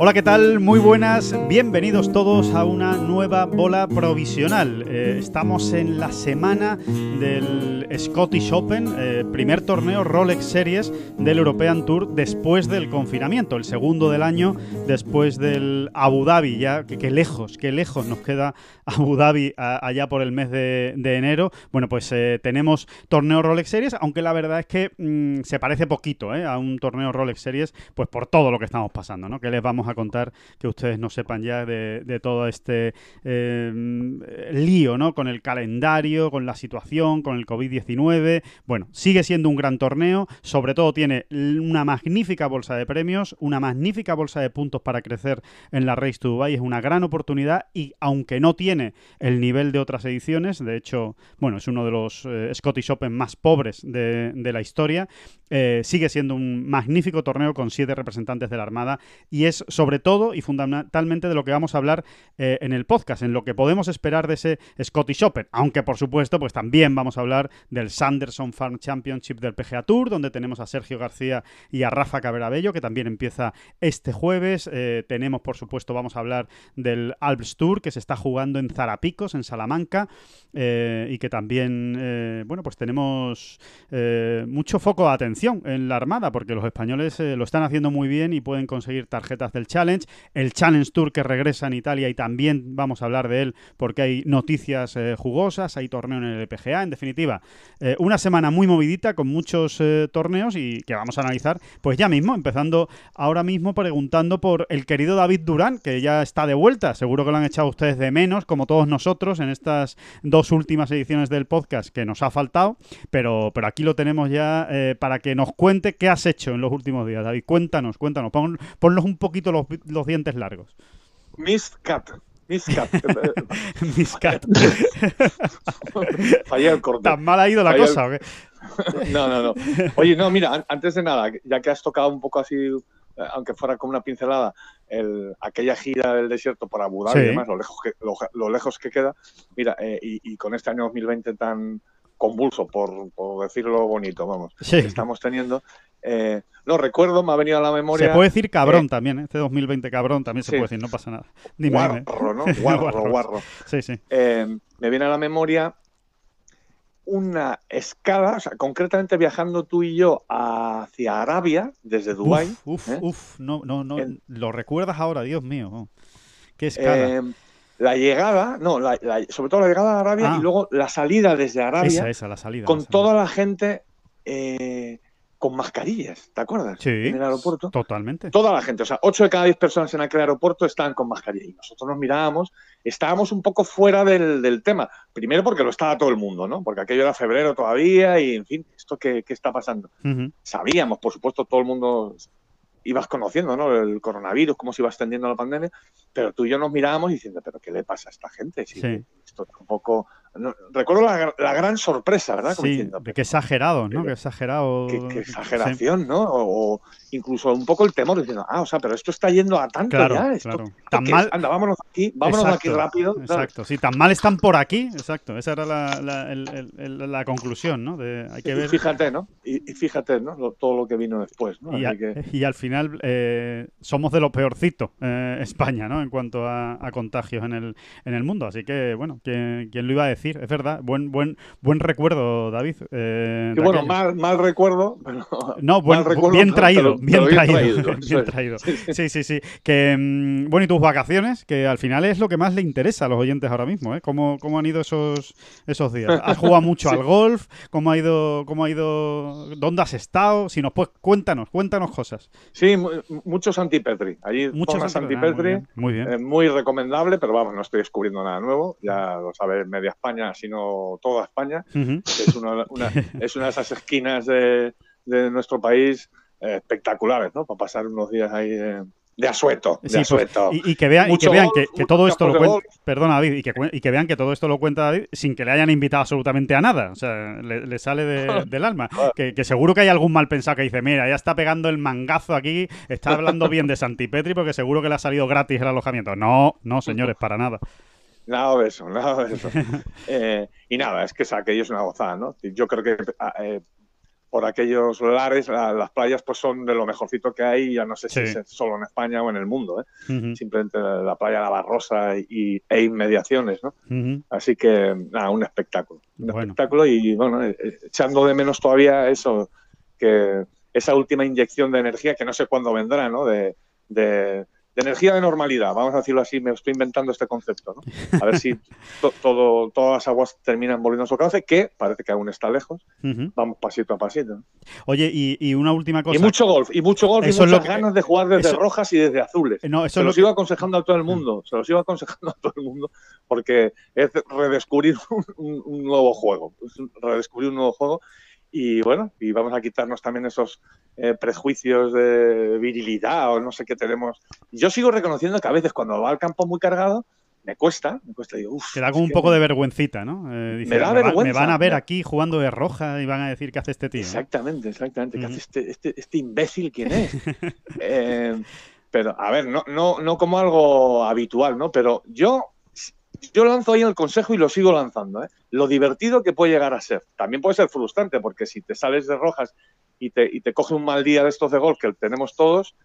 Hola, ¿qué tal? Muy buenas, bienvenidos todos a una nueva bola provisional. Eh, estamos en la semana del Scottish Open, eh, primer torneo Rolex Series del European Tour después del confinamiento, el segundo del año después del Abu Dhabi, ya que, lejos, qué lejos nos queda Abu Dhabi allá por el mes de, enero. Bueno, pues eh, tenemos torneo Rolex Series, aunque la verdad es que mm, se parece poquito a un torneo Rolex Series, pues por todo lo que estamos pasando, ¿no? Que les vamos contar que ustedes no sepan ya de, todo este eh, lío, ¿no? Con el calendario, con la situación, con el COVID-19. Bueno, sigue siendo un gran torneo, sobre todo tiene una magnífica bolsa de premios, una magnífica bolsa de puntos para crecer en la Race to Dubai, es una gran oportunidad y aunque no tiene el nivel de otras ediciones, de hecho, bueno, es uno de los eh, Scottish Open más pobres de, la historia, eh, sigue siendo un magnífico torneo con siete representantes de la Armada y es sobre todo y fundamentalmente de lo que vamos a hablar eh, en el podcast, en lo que podemos esperar de ese Scottish Open, aunque por supuesto pues también vamos a hablar del Sanderson Farm Championship del PGA Tour, donde tenemos a Sergio García y a Rafa Caberabello, que también empieza este jueves, eh, tenemos por supuesto, vamos a hablar del Alps Tour, que se está jugando en Zarapicos, en Salamanca, eh, y que también, bueno, pues tenemos mucho foco de atención en la Armada, porque los españoles lo están haciendo muy bien y pueden conseguir tarjetas del Challenge, el Challenge Tour que regresa en Italia y también vamos a hablar de él porque hay noticias eh, jugosas, hay torneo en el PGA, en definitiva, eh, una semana muy movidita con muchos eh, torneos y que vamos a analizar pues ya mismo, empezando ahora mismo preguntando por el querido David Durán, que ya está de vuelta, seguro que lo han echado ustedes de menos, como todos nosotros en estas dos últimas ediciones del podcast que nos ha faltado, pero, pero aquí lo tenemos ya para que nos cuente qué has hecho en los últimos días, David, cuéntanos, cuéntanos, ponnos un poquito los los dientes largos. Miss Cat. Miss Cat. Miss Cat. Fallé el corte. ¿Tan mal ha ido la cosa o qué? no, no, no. Oye, no, mira, antes de nada, ya que has tocado un poco así, eh, aunque fuera como una pincelada, el, aquella gira del desierto por Abu Dhabi y demás, lo lejos que, lo, lejos que queda, mira, eh, y, y, con este año 2020 tan convulso, por, por decirlo bonito, vamos, que estamos teniendo, eh, no recuerdo, me ha venido a la memoria. Se puede decir cabrón eh, también, ¿eh? este 2020 cabrón también se puede decir, no pasa nada. guarro, ¿no? Guarro, guarro. Sí, sí. me viene a la memoria una escala, o sea, concretamente viajando tú y yo hacia Arabia, desde Dubái. Uf, uf, no, no, no, lo recuerdas ahora, Dios mío. Qué escala. La llegada, no, sobre todo la llegada a Arabia y ah. luego la salida desde Arabia. Esa, esa, la salida. Con toda la gente eh, con mascarillas, ¿te acuerdas? Sí. En el aeropuerto. Totalmente. Toda la gente, o sea, 8 de cada 10 personas en aquel aeropuerto estaban con mascarilla. Y nosotros nos mirábamos, estábamos un poco fuera del, tema. Primero porque lo estaba todo el mundo, ¿no? Porque aquello era febrero todavía y, en fin, ¿esto qué, está pasando? Sabíamos, por supuesto, todo el mundo ibas conociendo, ¿no? El coronavirus, cómo se iba extendiendo la pandemia, pero tú y yo nos mirábamos diciendo, ¿pero qué le pasa a esta gente? sí. Esto tampoco recuerdo la, gran sorpresa, ¿verdad? sí, qué exagerado, ¿no? Qué exagerado. Qué, exageración, ¿no? O, incluso un poco el temor diciendo, ah, o sea, pero esto está yendo a tanto ya. Esto, tan mal. Anda, vámonos aquí, vámonos aquí rápido. Exacto, sí, tan mal están por aquí, exacto. Esa era la, conclusión, ¿no? De, hay que ver... Y fíjate, ¿no? Y, fíjate, ¿no? todo lo que vino después, ¿no? Y, al final eh, somos de lo peorcito, eh, España, ¿no? En cuanto a, contagios en el, en el mundo. Así que, bueno, ¿quién, ¿quién lo iba a decir? es verdad. Buen, buen, buen recuerdo, David. Eh, bueno, mal, mal, recuerdo. no, buen, bien traído, bien, traído. bien traído. Sí, sí, sí. Que, mm, bueno, ¿y tus vacaciones? Que al final es lo que más le interesa a los oyentes ahora mismo, ¿eh? ¿Cómo, cómo han ido esos, esos días? ¿Has jugado mucho al golf? ¿Cómo ha ido? ¿Cómo ha ido? ¿Dónde has estado? Si nos puedes, cuéntanos, cuéntanos cosas. Sí, mucho Santi Petri. Allí mucho Santi Petri. muy, bien, eh, muy, recomendable, pero vamos, no estoy descubriendo nada nuevo. Ya lo sabe media España, sino toda España. es, una, es una de esas esquinas de, de nuestro país espectaculares, ¿no? Para pasar unos días ahí de asueto. De pues, y, que vean, y que, vean que, todo esto lo cuenta. Perdona, David, y que, y que, vean que todo esto lo cuenta David sin que le hayan invitado absolutamente a nada. O sea, le, sale del alma. Que, seguro que hay algún mal pensado que dice: Mira, ya está pegando el mangazo aquí, está hablando bien de Santipetri porque seguro que le ha salido gratis el alojamiento. No, no, señores, para nada. Nada de eso, nada de eso. Eh, y nada, es que aquello es una gozada, ¿no? Yo creo que eh, por aquellos lares, las playas pues son de lo mejorcito que hay, ya no sé si es solo en España o en el mundo, ¿eh? simplemente la playa La Barrosa y, e inmediaciones, ¿no? Así que nada, un espectáculo, un espectáculo y bueno, eh, eh, echando de menos todavía eso, que esa última inyección de energía que no sé cuándo vendrá, ¿no? de de energía de normalidad, vamos a decirlo así, me estoy inventando este concepto, ¿no? A ver si todo, todas las aguas terminan volviendo a su cauce, que parece que aún está lejos. Vamos pasito a pasito. Oye, y, una última cosa. Y mucho golf, y mucho golf, y muchas ganas de jugar desde rojas y desde azules. No, se los iba aconsejando a todo el mundo, se los iba aconsejando a todo el mundo, porque es redescubrir un, nuevo juego, redescubrir un nuevo juego y bueno, y vamos a quitarnos también esos eh, prejuicios de virilidad o no sé qué tenemos. Yo sigo reconociendo que a veces cuando va al campo muy cargado, me cuesta, me cuesta. Digo, Te da como un poco de vergüencita, ¿no? Eh, me da vergüenza. me van a ver aquí jugando de roja y van a decir qué hace este tío. Exactamente, exactamente. ¿Qué hace este, este, este, imbécil quién es? Eh, pero, a ver, no, no, no como algo habitual, ¿no? Pero yo yo lanzo ahí el consejo y lo sigo lanzando. ¿eh? Lo divertido que puede llegar a ser. También puede ser frustrante, porque si te sales de rojas y te, y te coge un mal día de estos de gol que tenemos todos,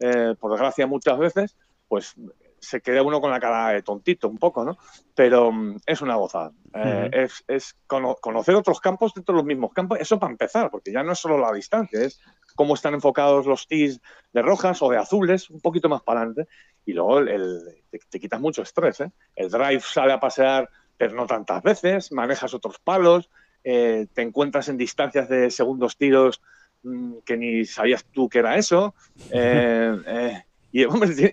eh, por desgracia muchas veces, pues se queda uno con la cara de tontito un poco, ¿no? Pero mm, es una gozada. Eh, es, es conocer otros campos dentro de los mismos campos. Eso para empezar, porque ya no es solo la distancia, es cómo están enfocados los tees de rojas o de azules, un poquito más para adelante. Y luego el, te, quitas mucho estrés. ¿eh? El drive sale a pasear, pero no tantas veces, manejas otros palos, eh, te encuentras en distancias de segundos tiros mm, que ni sabías tú que era eso. Eh, y,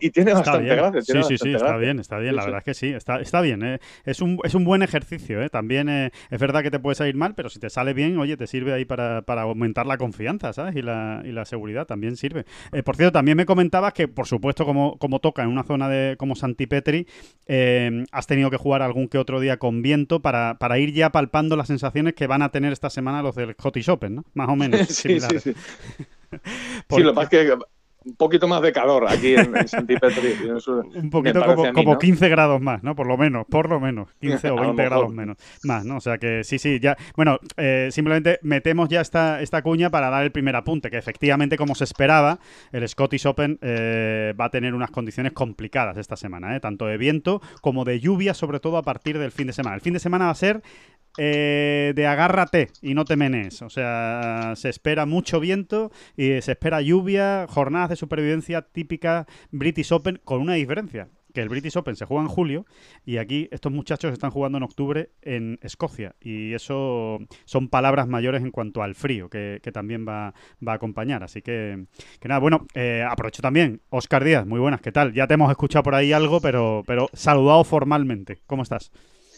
y tiene bastante gracia. sí, sí, sí, está bien, está bien. La verdad es que sí, está, está bien. ¿eh? Es, un, es un buen ejercicio. ¿eh? También eh, es verdad que te puede salir mal, pero si te sale bien, oye, te sirve ahí para, para aumentar la confianza, ¿sabes? Y la, y la seguridad también sirve. Eh, por cierto, también me comentabas que, por supuesto, como, como toca en una zona de como Santipetri, has tenido que jugar algún que otro día con viento para, para ir ya palpando las sensaciones que van a tener esta semana los del Scottish Open, ¿no? Más o menos. sí, sí, sí. Sí, lo que pasa es que un poquito más de calor aquí en, en Santipetri. un poquito como, como 15 grados más, ¿no? Por lo menos, por lo menos, 15 o 20 grados menos. Más, ¿no? O sea que sí, sí, ya. Bueno, eh, simplemente metemos ya esta, esta cuña para dar el primer apunte, que efectivamente, como se esperaba, el Scottish Open eh, va a tener unas condiciones complicadas esta semana, ¿eh? tanto de viento como de lluvia, sobre todo a partir del fin de semana. El fin de semana va a ser eh, de agárrate y no te menes. O sea, se espera mucho viento y se espera lluvia, jornadas de supervivencia típica British Open con una diferencia. Que el British Open se juega en julio y aquí estos muchachos están jugando en octubre en Escocia. Y eso son palabras mayores en cuanto al frío que, también va, a acompañar. Así que, que nada, bueno, eh, aprovecho también. Oscar Díaz, muy buenas, ¿qué tal? Ya te hemos escuchado por ahí algo, pero, pero saludado formalmente. ¿Cómo estás?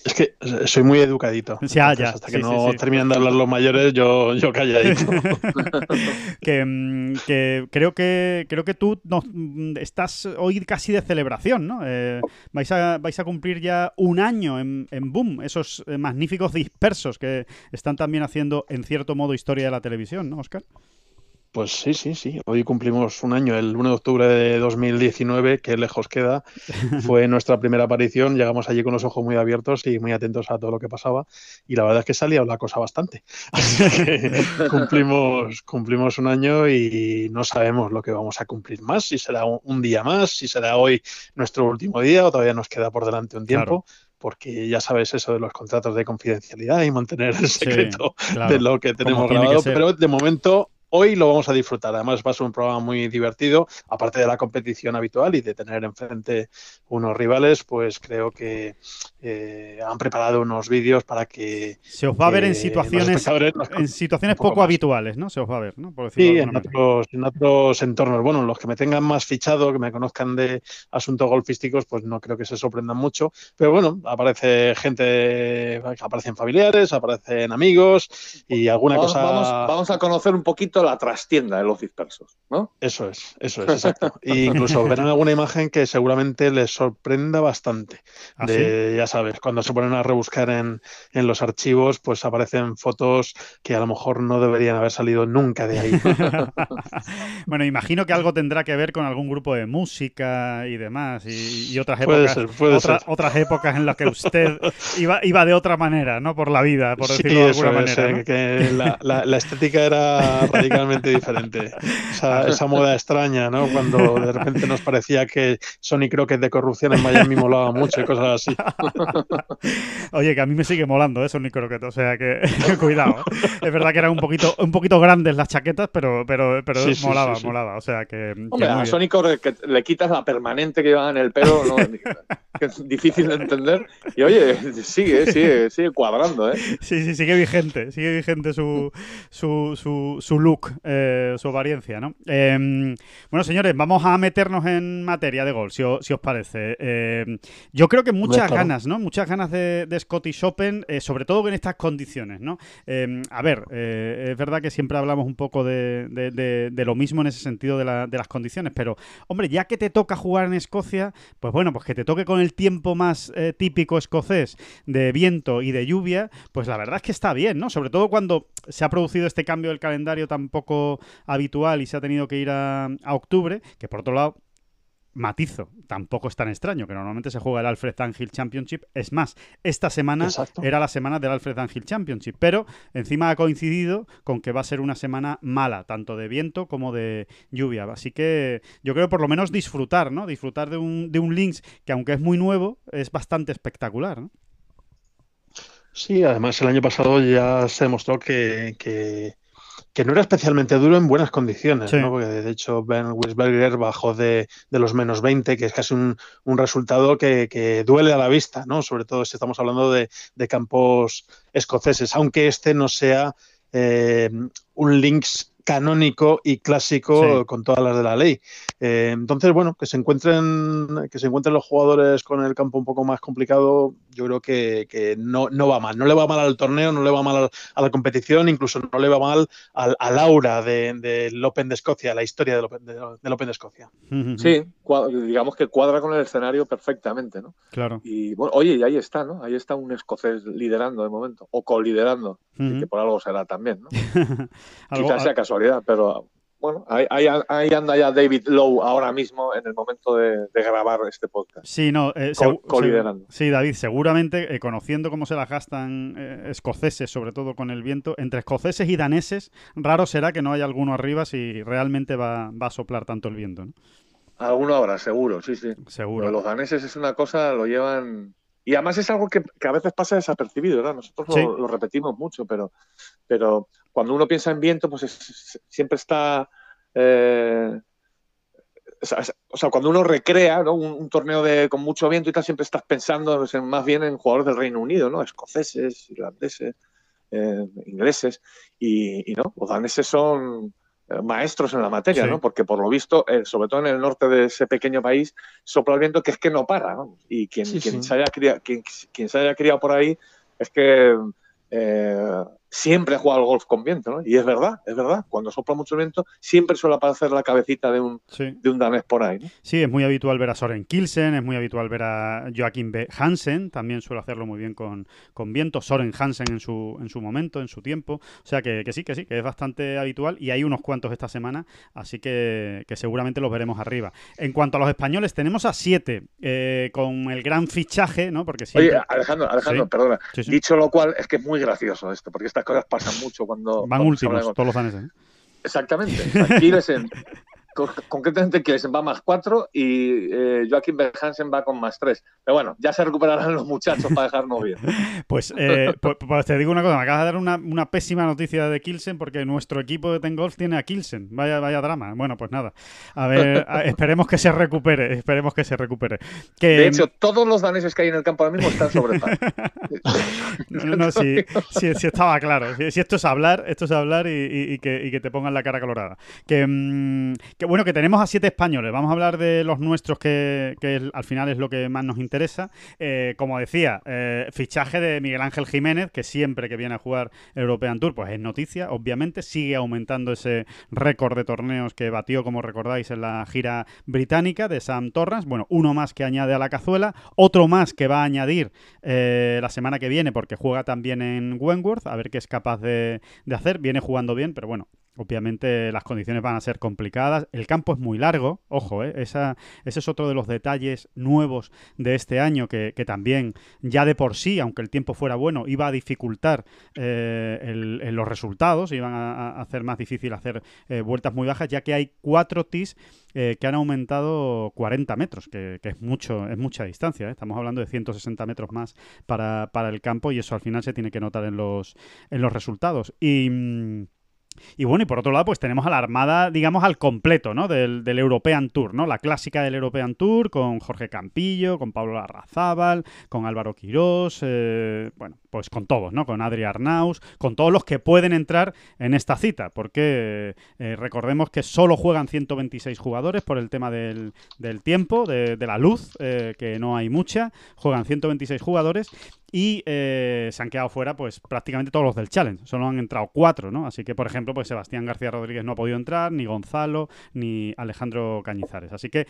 Es que soy muy educadito. Ya, ya. Hasta que no terminan de hablar los mayores, yo, yo calladito. Mm, que, creo que creo que tú mm, estás hoy casi de celebración, ¿no? Eh, vais, a, vais a cumplir ya un año en, en Boom, esos eh, magníficos dispersos que están también haciendo en cierto modo historia de la televisión, ¿no, Oscar? Pues sí, sí, sí. Hoy cumplimos un año, el 1 de octubre de 2019, que lejos queda. Fue nuestra primera aparición. Llegamos allí con los ojos muy abiertos y muy atentos a todo lo que pasaba. Y la verdad es que salía la cosa bastante. Así que cumplimos, cumplimos un año y no sabemos lo que vamos a cumplir más. Si será un día más, si será hoy nuestro último día o todavía nos queda por delante un tiempo. porque ya sabes eso de los contratos de confidencialidad y mantener el secreto de lo que tenemos grabado, pero de momento hoy lo vamos a disfrutar. Además va a ser un programa muy divertido, aparte de la competición habitual y de tener enfrente unos rivales, pues creo que eh, han preparado unos vídeos para que... Se os va a ver en situaciones, en situaciones poco habituales, ¿no? Se os va a ver, ¿no? sí, en otros, en otros, entornos. Bueno, los que me tengan más fichado, que me conozcan de asuntos golfísticos, pues no creo que se sorprendan mucho. Pero bueno, aparece gente, aparecen familiares, aparecen amigos y alguna cosa... Vamos, vamos, a conocer un poquito la trastienda de los dispersos, ¿no? Eso es, eso es, exacto. e incluso verán alguna imagen que seguramente les sorprenda bastante. ¿Ah, de, Ya sabes, cuando se ponen a rebuscar en, en los archivos, pues aparecen fotos que a lo mejor no deberían haber salido nunca de ahí. bueno, imagino que algo tendrá que ver con algún grupo de música y demás, y, otras épocas, otras épocas en las que usted iba, iba de otra manera, ¿no? Por la vida, por decirlo de alguna manera. que la, estética era radicalmente diferente. Esa, moda extraña, ¿no? Cuando de repente nos parecía que Sony Crockett de corrupción en Miami molaba mucho y cosas así. Oye, que a mí me sigue molando, ¿eh? Sony Crockett, o sea que cuidado. ¿eh? Es verdad que eran un poquito, un poquito grandes las chaquetas, pero, pero, pero molaba, molaba. O sea que. Hombre, a que le quitas la permanente que lleva en el pelo, ¿no? que es difícil de entender. Y oye, sigue, sigue, sigue cuadrando, ¿eh? Sí, sí, sigue vigente, sigue vigente su, su, su, su look, eh, su apariencia, ¿no? Em, bueno, señores, vamos a meternos en materia de gol, si, os, parece. Em, yo creo que muchas ganas, ¿no? Muchas ganas de, de Scottish Open, eh, sobre todo en estas condiciones, ¿no? Em, a ver, eh, es verdad que siempre hablamos un poco de, de, lo mismo en ese sentido de, la, de, las condiciones, pero hombre, ya que te toca jugar en Escocia, pues bueno, pues que te toque con el tiempo más típico escocés de viento y de lluvia, pues la verdad es que está bien, ¿no? Sobre todo cuando se ha producido este cambio del calendario tan poco habitual y se ha tenido que ir a, a octubre, que por otro lado matizo, tampoco es tan extraño, que normalmente se juega el Alfred Angel Championship. Es más, esta semana era la semana del Alfred Angel Championship, pero encima ha coincidido con que va a ser una semana mala, tanto de viento como de lluvia. Así que yo creo por lo menos disfrutar, ¿no? Disfrutar de un, de un Lynx que aunque es muy nuevo, es bastante espectacular, ¿no? Sí, además el año pasado ya se demostró que, que que no era especialmente duro en buenas condiciones, ¿no? porque de hecho Ben Wisberger bajó de, de, los menos 20, que es casi un, un resultado que, que, duele a la vista, ¿no? sobre todo si estamos hablando de, de campos escoceses, aunque este no sea eh, un links canónico y clásico con todas las de la ley. Eh, entonces, bueno, que se encuentren, que se encuentren los jugadores con el campo un poco más complicado, yo creo que, no, no, va mal. No le va mal al torneo, no le va mal a la competición, incluso no le va mal al, aura del de, Open de Escocia, la historia del Open de, Open de Escocia. Sí, digamos que cuadra con el escenario perfectamente, ¿no? Claro. Y bueno, oye, y ahí está, ¿no? Ahí está un escocés liderando de momento, o coliderando, que por algo será también, ¿no? Quizás sea pero bueno, ahí, anda ya David Lowe ahora mismo en el momento de, grabar este podcast. Sí, no, eh, sí, David, seguramente, eh, conociendo cómo se las gastan eh, escoceses, sobre todo con el viento, entre escoceses y daneses, raro será que no haya alguno arriba si realmente va, a soplar tanto el viento. ¿no? Alguno habrá, seguro, sí, sí. Seguro. los daneses es una cosa, lo llevan y además es algo que, a veces pasa desapercibido, ¿verdad? Nosotros lo, repetimos mucho, pero, pero cuando uno piensa en viento, pues siempre está... Eh, o sea, cuando uno recrea un, torneo de, con mucho viento y tal, siempre estás pensando pues, más bien en jugadores del Reino Unido, ¿no? Escoceses, irlandeses, eh, ingleses, y, y, no, los daneses son eh, maestros en la materia, ¿no? Porque por lo visto, eh, sobre todo en el norte de ese pequeño país, sopla el viento que es que no para, ¿no? Y quien, quien, Se, haya criado, quien, quien se haya criado por ahí es que eh, siempre he jugado al golf con viento, ¿no? Y es verdad, es verdad. Cuando sopla mucho viento, siempre suele aparecer la cabecita de un, de un danés por ahí. ¿no? Sí, es muy habitual ver a Soren Kilsen, es muy habitual ver a Joachim B. Hansen, también suele hacerlo muy bien con, con viento. Soren Hansen en su, en su momento, en su tiempo. O sea que, sí, que sí, que es bastante habitual y hay unos cuantos esta semana, así que, seguramente los veremos arriba. En cuanto a los españoles, tenemos a siete eh, con el gran fichaje, ¿no? Porque Oye, Alejandro, Alejandro, perdona. Dicho lo cual, es que es muy gracioso esto, porque está cosas pasan mucho cuando. Van últimos, todos los años. ¿eh? Exactamente. Aquí concretamente Kielsen va más 4 y eh, Joaquín Berhansen va con más 3. Pero bueno, ya se recuperarán los muchachos para dejarnos bien. pues, eh, pues, pues, te digo una cosa, me acabas de dar una, una, pésima noticia de Kielsen porque nuestro equipo de Ten Golf tiene a Kielsen. Vaya, vaya drama. Bueno, pues nada. A ver, esperemos que se recupere, esperemos que se recupere. Que... De hecho, todos los daneses que hay en el campo ahora mismo están sobre no, no, sí, sí, estaba claro. Si, esto es hablar, esto es hablar y, que, y que, te pongan la cara colorada. Que, mm, bueno, que tenemos a siete españoles. Vamos a hablar de los nuestros, que, al final es lo que más nos interesa. Eh, como decía, eh, fichaje de Miguel Ángel Jiménez, que siempre que viene a jugar European Tour, pues es noticia, obviamente. Sigue aumentando ese récord de torneos que batió, como recordáis, en la gira británica de Sam Torrance. Bueno, uno más que añade a la cazuela, otro más que va a añadir eh, la semana que viene, porque juega también en Wentworth, a ver qué es capaz de hacer. Viene jugando bien, pero bueno, Obviamente las condiciones van a ser complicadas. El campo es muy largo, ojo, ¿eh? Ese es otro de los detalles nuevos de este año que, también ya de por sí, aunque el tiempo fuera bueno, iba a dificultar eh, los resultados, iban a, hacer más difícil hacer eh, vueltas muy bajas, ya que hay cuatro tis que han aumentado 40 metros, que, es mucho, es mucha distancia. Estamos hablando de 160 metros más para, para, el campo y eso al final se tiene que notar en los, en los resultados. Y mm, y bueno, y por otro lado, pues tenemos a la armada, digamos, al completo, ¿no? Del, European Tour, ¿no? La clásica del European Tour con Jorge Campillo, con Pablo Larrazábal, con Álvaro Quirós, eh, bueno, pues con todos, ¿no? Con Adri Arnaus, con todos los que pueden entrar en esta cita, porque eh, recordemos que solo juegan 126 jugadores por el tema del, tiempo, de, la luz, eh, que no hay mucha, juegan 126 jugadores y eh, se han quedado fuera pues prácticamente todos los del Challenge. Solo han entrado cuatro, ¿no? Así que, por ejemplo, pues Sebastián García Rodríguez no ha podido entrar, ni Gonzalo, ni Alejandro Cañizares. Así que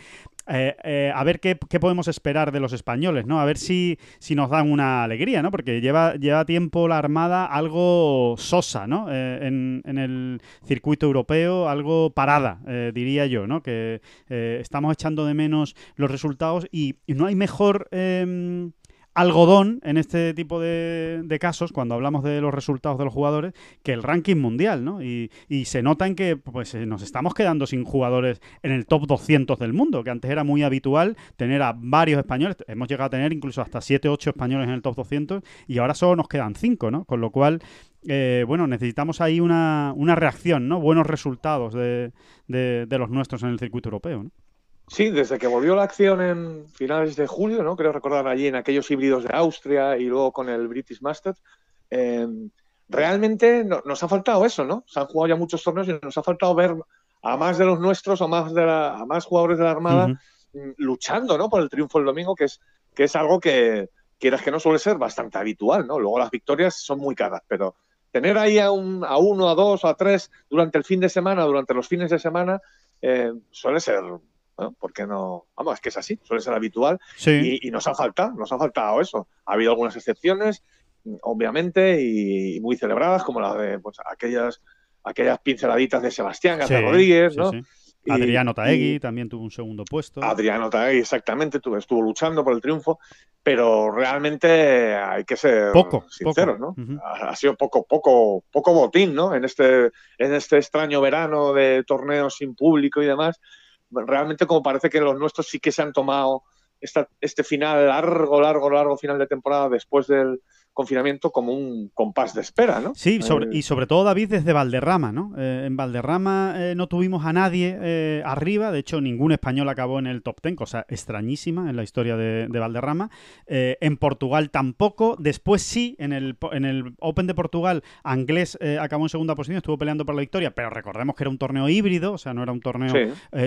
eh, eh, a ver qué, podemos esperar de los españoles, ¿no? A ver si, si nos dan una alegría, ¿no? Porque lleva, lleva tiempo la Armada algo sosa, ¿no? En, en, el circuito europeo, algo parada, diría yo, ¿no? Que estamos echando de menos los resultados y, no hay mejor em, algodón en este tipo de, casos, cuando hablamos de los resultados de los jugadores, que el ranking mundial, ¿no? Y, se nota en que pues, eh, nos estamos quedando sin jugadores en el top 200 del mundo, que antes era muy habitual tener a varios españoles, hemos llegado a tener incluso hasta 7, 8 españoles en el top 200 y ahora solo nos quedan 5, ¿no? Con lo cual... Eh, bueno, necesitamos ahí una, una, reacción, ¿no? Buenos resultados de, de, de los nuestros en el circuito europeo, ¿no? Sí, desde que volvió la acción en finales de julio, ¿no? Creo recordar allí en aquellos híbridos de Austria y luego con el British Masters. Eh, realmente nos ha faltado eso, ¿no? Se han jugado ya muchos torneos y nos ha faltado ver a más de los nuestros o más de a más jugadores de la Armada mm, luchando, ¿no? Por el triunfo el domingo, que es, que es algo que, quieras que no suele ser bastante habitual, ¿no? Luego las victorias son muy caras, pero tener ahí a, un, a uno, a dos, a tres durante el fin de semana, durante los fines de semana, eh, suele ser ¿no? Porque no, vamos, es que es así, suele ser habitual y, nos ha faltado, nos ha faltado eso. Ha habido algunas excepciones, obviamente, y, muy celebradas, como la de pues, aquellas, aquellas pinceladitas de Sebastián García Rodríguez, ¿no? Adriano Taegui también tuvo un segundo puesto. Adriano Taegui, exactamente, estuvo luchando por el triunfo, pero realmente hay que ser poco, sinceros, ¿no? ha, sido poco, poco, poco botín, ¿no? En este, en este extraño verano de torneos sin público y demás, realmente como parece que los nuestros sí que se han tomado este final largo, largo, largo final de temporada después del, confinamiento como un compás de espera, ¿no? Sí, eh, y sobre todo David desde Valderrama, ¿no? Eh, en Valderrama eh, no tuvimos a nadie arriba, de hecho ningún español acabó en el top ten, cosa extrañísima en la historia de, Valderrama. en Portugal tampoco, después sí, en el, en el Open de Portugal, Anglés acabó en segunda posición, estuvo peleando por la victoria, pero recordemos que era un torneo híbrido, o sea, no era un torneo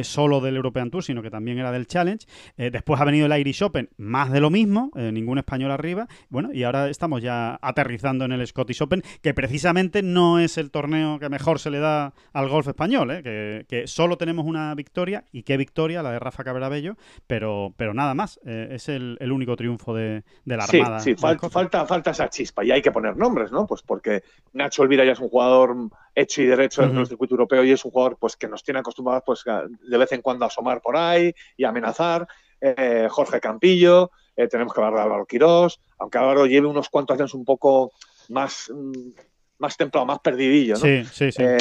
solo del European Tour, sino que también era del Challenge. después ha venido el Irish Open, más de lo mismo, ningún español arriba, bueno, y ahora estamos ya aterrizando en el Scottish Open, que precisamente no es el torneo que mejor se le da al golf español, ¿eh? que, solo tenemos una victoria, y qué victoria, la de Rafa Cabrabello, pero, pero nada más, eh, es el, único triunfo de, la Armada. Sí, falta, falta esa chispa, y hay que poner nombres, ¿no? Pues porque Nacho Elvira ya es un jugador hecho y derecho en el circuito europeo y es un jugador pues que nos tiene acostumbrados pues de vez en cuando a asomar por ahí y amenazar. Eh, Jorge Campillo, eh, tenemos que hablar de Álvaro Quirós, aunque Álvaro lleve unos cuantos años un poco más, mm, más templado, más perdidillo, ¿no? Sí, sí, sí. Eh,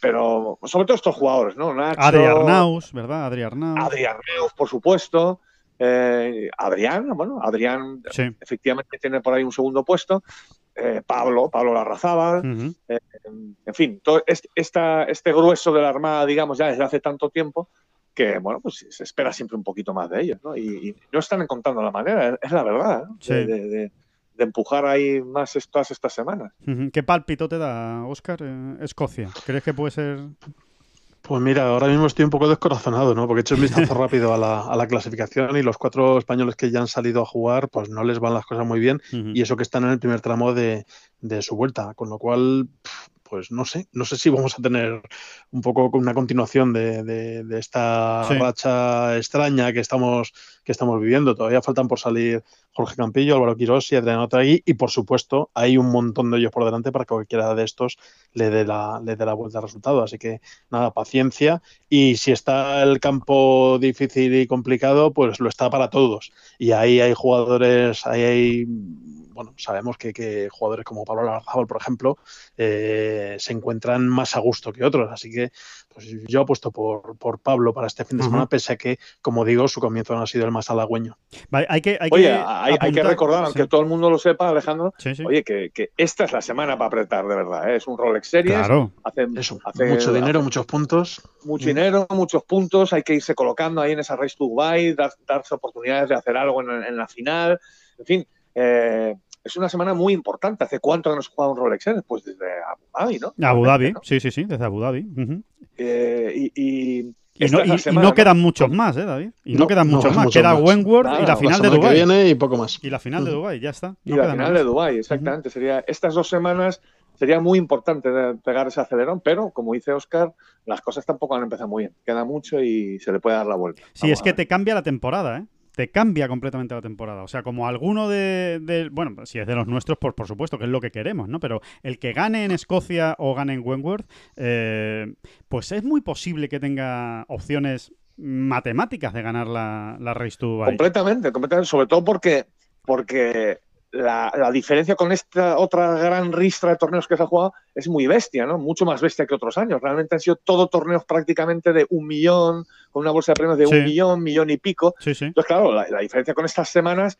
pero sobre todo estos jugadores, ¿no? Nacho, Adri Arnaus, ¿verdad? Adri Arnaus. Adri Arnaus, por supuesto. Eh, Adrián, bueno, Adrián Sí. efectivamente tiene por ahí un segundo puesto. Eh, Pablo, Pablo Larrazábal. Eh, en fin, todo este, esta- este grueso de la Armada, digamos, ya desde hace tanto tiempo que, bueno, pues se espera siempre un poquito más de ellos, ¿no? Y, y no están encontrando la manera, es la verdad, ¿no? Sí. de, de- de- de empujar ahí más todas estas semanas. ¿Qué pálpito te da, Oscar? eh, Escocia. ¿Crees que puede ser...? Pues mira, ahora mismo estoy un poco descorazonado, ¿no? Porque he hecho un vistazo rápido a la, a la clasificación y los cuatro españoles que ya han salido a jugar, pues no les van las cosas muy bien. Y eso que están en el primer tramo de, de su vuelta. Con lo cual, pues no sé, no sé si vamos a tener un poco una continuación de, de- de esta Sí. racha extraña que estamos, que estamos viviendo. Todavía faltan por salir Jorge Campillo, Álvaro Quirós y Adrián Otragui. Y por supuesto, hay un montón de ellos por delante para que cualquiera de estos le dé la, le dé la vuelta al resultado. Así que nada, paciencia. Y si está el campo difícil y complicado, pues lo está para todos. Y ahí hay jugadores, ahí hay, bueno, sabemos que, que jugadores como Pablo Larrazábal, por ejemplo, eh, se encuentran más a gusto que otros. Así que pues yo apuesto por, por Pablo para este fin de semana, pese a que, como digo, su comienzo no ha sido el más halagüeño. Vale, hay que, hay Oye, que hay, hay que recordar, aunque sí. todo el mundo lo sepa, Alejandro, Sí, sí. oye, que, que esta es la semana para apretar, de verdad, ¿eh? Es un Rolex Series, Claro. hace, Eso, hace- mucho dinero, hace muchos puntos. mucho Mm. dinero, muchos puntos, hay que irse colocando ahí en esa Race to Dubai, dar, darse oportunidades de hacer algo en, en la final, en fin, eh, es una semana muy importante. ¿Hace cuánto que no se juega un Rolex Series? Pues desde Abu Dhabi, ¿no? Abu Dhabi, ¿no? sí, sí, sí, desde Abu Dhabi. Eh, y, y, no, la y- quedan muchos más, ¿eh, David? Y no, No, quedan muchos más. muchos Queda más. Wentworth y Nada, la la final de que Dubái. viene y poco más. Y la final de Dubái, ya está. Y la final más. de Dubái, exactamente. Sería estas dos semanas sería muy importante de pegar ese acelerón, pero como dice Oscar, las cosas tampoco han empezado muy bien. Queda mucho y se le puede dar la vuelta. Sí, Vamos es que te cambia la temporada, ¿eh? Te cambia completamente la temporada. O sea, como alguno de, Bueno, si es de los nuestros, pues por supuesto, que es lo que queremos, ¿no? Pero el que gane en Escocia o gane en Wentworth, eh, pues es muy posible que tenga opciones matemáticas de ganar la, la Race to. Completamente, completamente. Sobre todo porque, porque la, la diferencia con esta otra gran ristra de torneos que se ha jugado es muy bestia, ¿no? Mucho más bestia que otros años. Realmente han sido todos torneos prácticamente de un millón, con una bolsa de premios de Sí. un millón, millón y pico. Sí, sí. Entonces, claro, la, la diferencia con estas semanas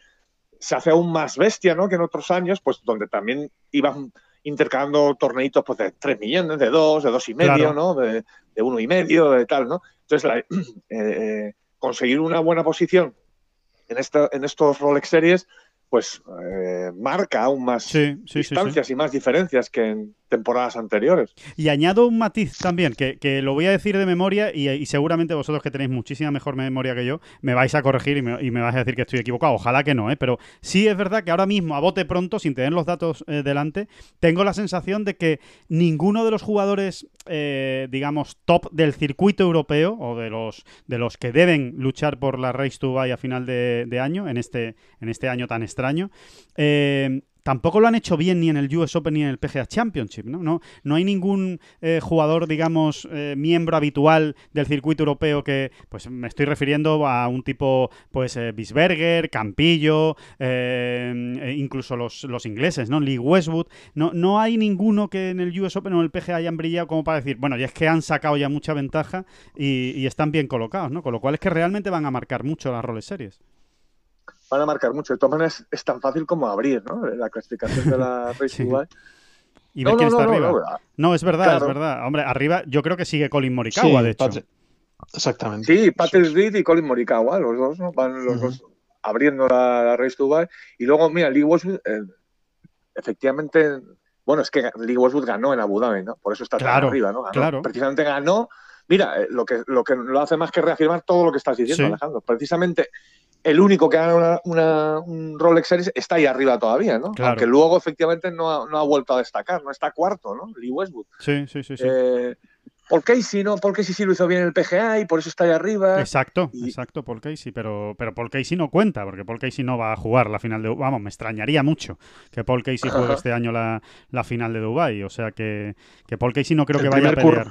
se hace aún más bestia, ¿no? Que en otros años, pues donde también iban intercalando torneitos pues, de 3 millones, de 2, de dos y medio, Claro. ¿no? De, de uno y medio, de tal, ¿no? Entonces, la- eh, eh, conseguir una buena posición en, esta, en estos Rolex Series, pues eh, marca aún más Sí, sí, sí, sí. distancias y más diferencias que en temporadas anteriores. Y añado un matiz también, que, que lo voy a decir de memoria y, seguramente vosotros que tenéis muchísima mejor memoria que yo, me vais a corregir y me, y me vais a decir que estoy equivocado. Ojalá que no, ¿eh? Pero sí es verdad que ahora mismo, a bote pronto, sin tener los datos eh, delante, tengo la sensación de que ninguno de los jugadores, eh, digamos, top del circuito europeo o de los, de los que deben luchar por la Race to Dubai a final de, de año, en este, en este año tan extraño, eh, tampoco lo han hecho bien ni en el US Open ni en el PGA Championship, ¿no? No, no hay ningún eh, jugador, digamos, eh, miembro habitual del circuito europeo que, pues me estoy refiriendo a un tipo, pues, eh, Bisberger, Campillo, eh, e incluso los, ingleses, ¿no? Lee Westwood. No, no hay ninguno que en el US Open o en el PGA hayan brillado como para decir, bueno, ya es que han sacado ya mucha ventaja y, y están bien colocados, ¿no? Con lo cual es que realmente van a marcar mucho las roles series. Van a marcar mucho. De todas maneras, es tan fácil como abrir, ¿no? La clasificación de la Race Sí. Y ver No, quién no, está no, arriba. no, No, no. es verdad, Claro. es verdad. Hombre, arriba yo creo que sigue Colin Morikawa, Sí, de hecho. Exactamente. Sí, Patrick Reed y Colin Morikawa, los dos, ¿no? Van los dos abriendo la, la Race to Dubai. Y luego, mira, Lee Westwood, eh, efectivamente, bueno, es que Lee Westwood ganó en Abu Dhabi, ¿no? Por eso está Claro, tan arriba, ¿no? Ganó. claro. Precisamente ganó. Mira, eh, lo, que, lo que lo hace más que reafirmar todo lo que estás diciendo, Sí. Alejandro. Precisamente el único que gana una, una- un Rolex Series está ahí arriba todavía, ¿no? Claro. Aunque luego, efectivamente, no ha, no ha vuelto a destacar, no está cuarto, ¿no? Lee Westwood. Sí, sí, sí. sí. Eh, Paul Casey, ¿no? Paul Casey sí lo hizo bien en el PGA y por eso está ahí arriba. Exacto, y- exacto, Paul Casey, pero, pero Paul Casey no cuenta, porque Paul Casey no va a jugar la final de Vamos, me extrañaría mucho que Paul Casey juegue Ajá. este año la, la final de Dubai. O sea que, que Paul Casey no creo El que vaya a pelear.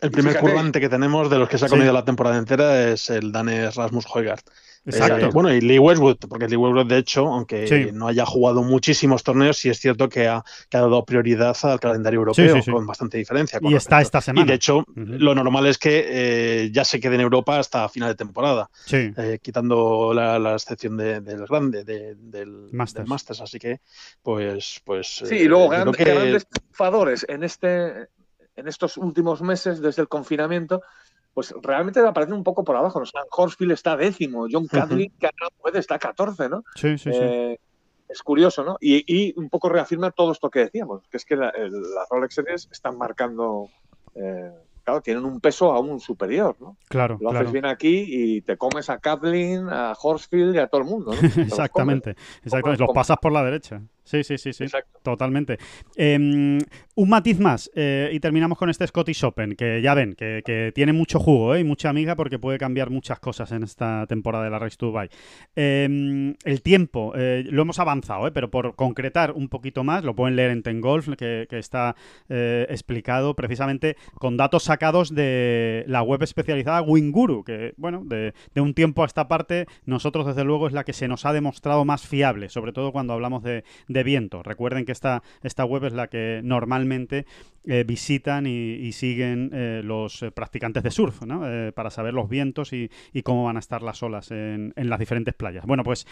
El primer Fíjate. currante que tenemos de los que se ha Sí. comido la temporada entera es el danés Rasmus Højgaard. Exacto. Eh, bueno, y Lee Westwood, porque Lee Westwood, de hecho, aunque Sí. no haya jugado muchísimos torneos, sí es cierto que ha, que ha dado prioridad al calendario europeo, sí, sí. con bastante diferencia. con Y está esta semana. Y de hecho, lo normal es que eh, ya se quede en Europa hasta final de temporada, Sí. eh, quitando la, la excepción de- del grande, de- del, Masters. del Masters. Así que, pues. pues Sí, eh, y luego grandes, que- grandes triunfadores en, este, en estos últimos meses, desde el confinamiento, pues realmente aparecen un poco por abajo. ¿no? Stan Horsfield está décimo, John Cadlin, que puede, está 14, ¿no? Sí, sí, sí. Eh, es curioso, ¿no? Y, y un poco reafirma todo esto que decíamos, que es que la- el- las Rolex Series están marcando, eh, claro, tienen un peso aún superior, ¿no? claro, Lo claro. haces bien aquí y te comes a Kathleen, a Horsfield y a todo el mundo, ¿no? Exactamente, exactamente. Los pasas por la derecha. Sí, sí, sí, sí. Exacto. Totalmente. Eh, un matiz más eh, y terminamos con este Scottish Open, que ya ven, que, que tiene mucho jugo ¿eh? y mucha amiga porque puede cambiar muchas cosas en esta temporada de la Race to Dubai. Eh, el tiempo, eh, lo hemos avanzado, pero por concretar un poquito más, lo pueden leer en Ten Golf, que, que está explicado precisamente con datos sacados de la web especializada Winguru, que, bueno, de, de un tiempo a esta parte, nosotros desde luego es la que se nos ha demostrado más fiable, sobre todo cuando hablamos de, de viento. Recuerden que esta, esta web es la que normalmente eh, visitan y, siguen eh, los eh, practicantes de surf, para saber los vientos y, cómo van a estar las olas en, en las diferentes playas. Bueno, pues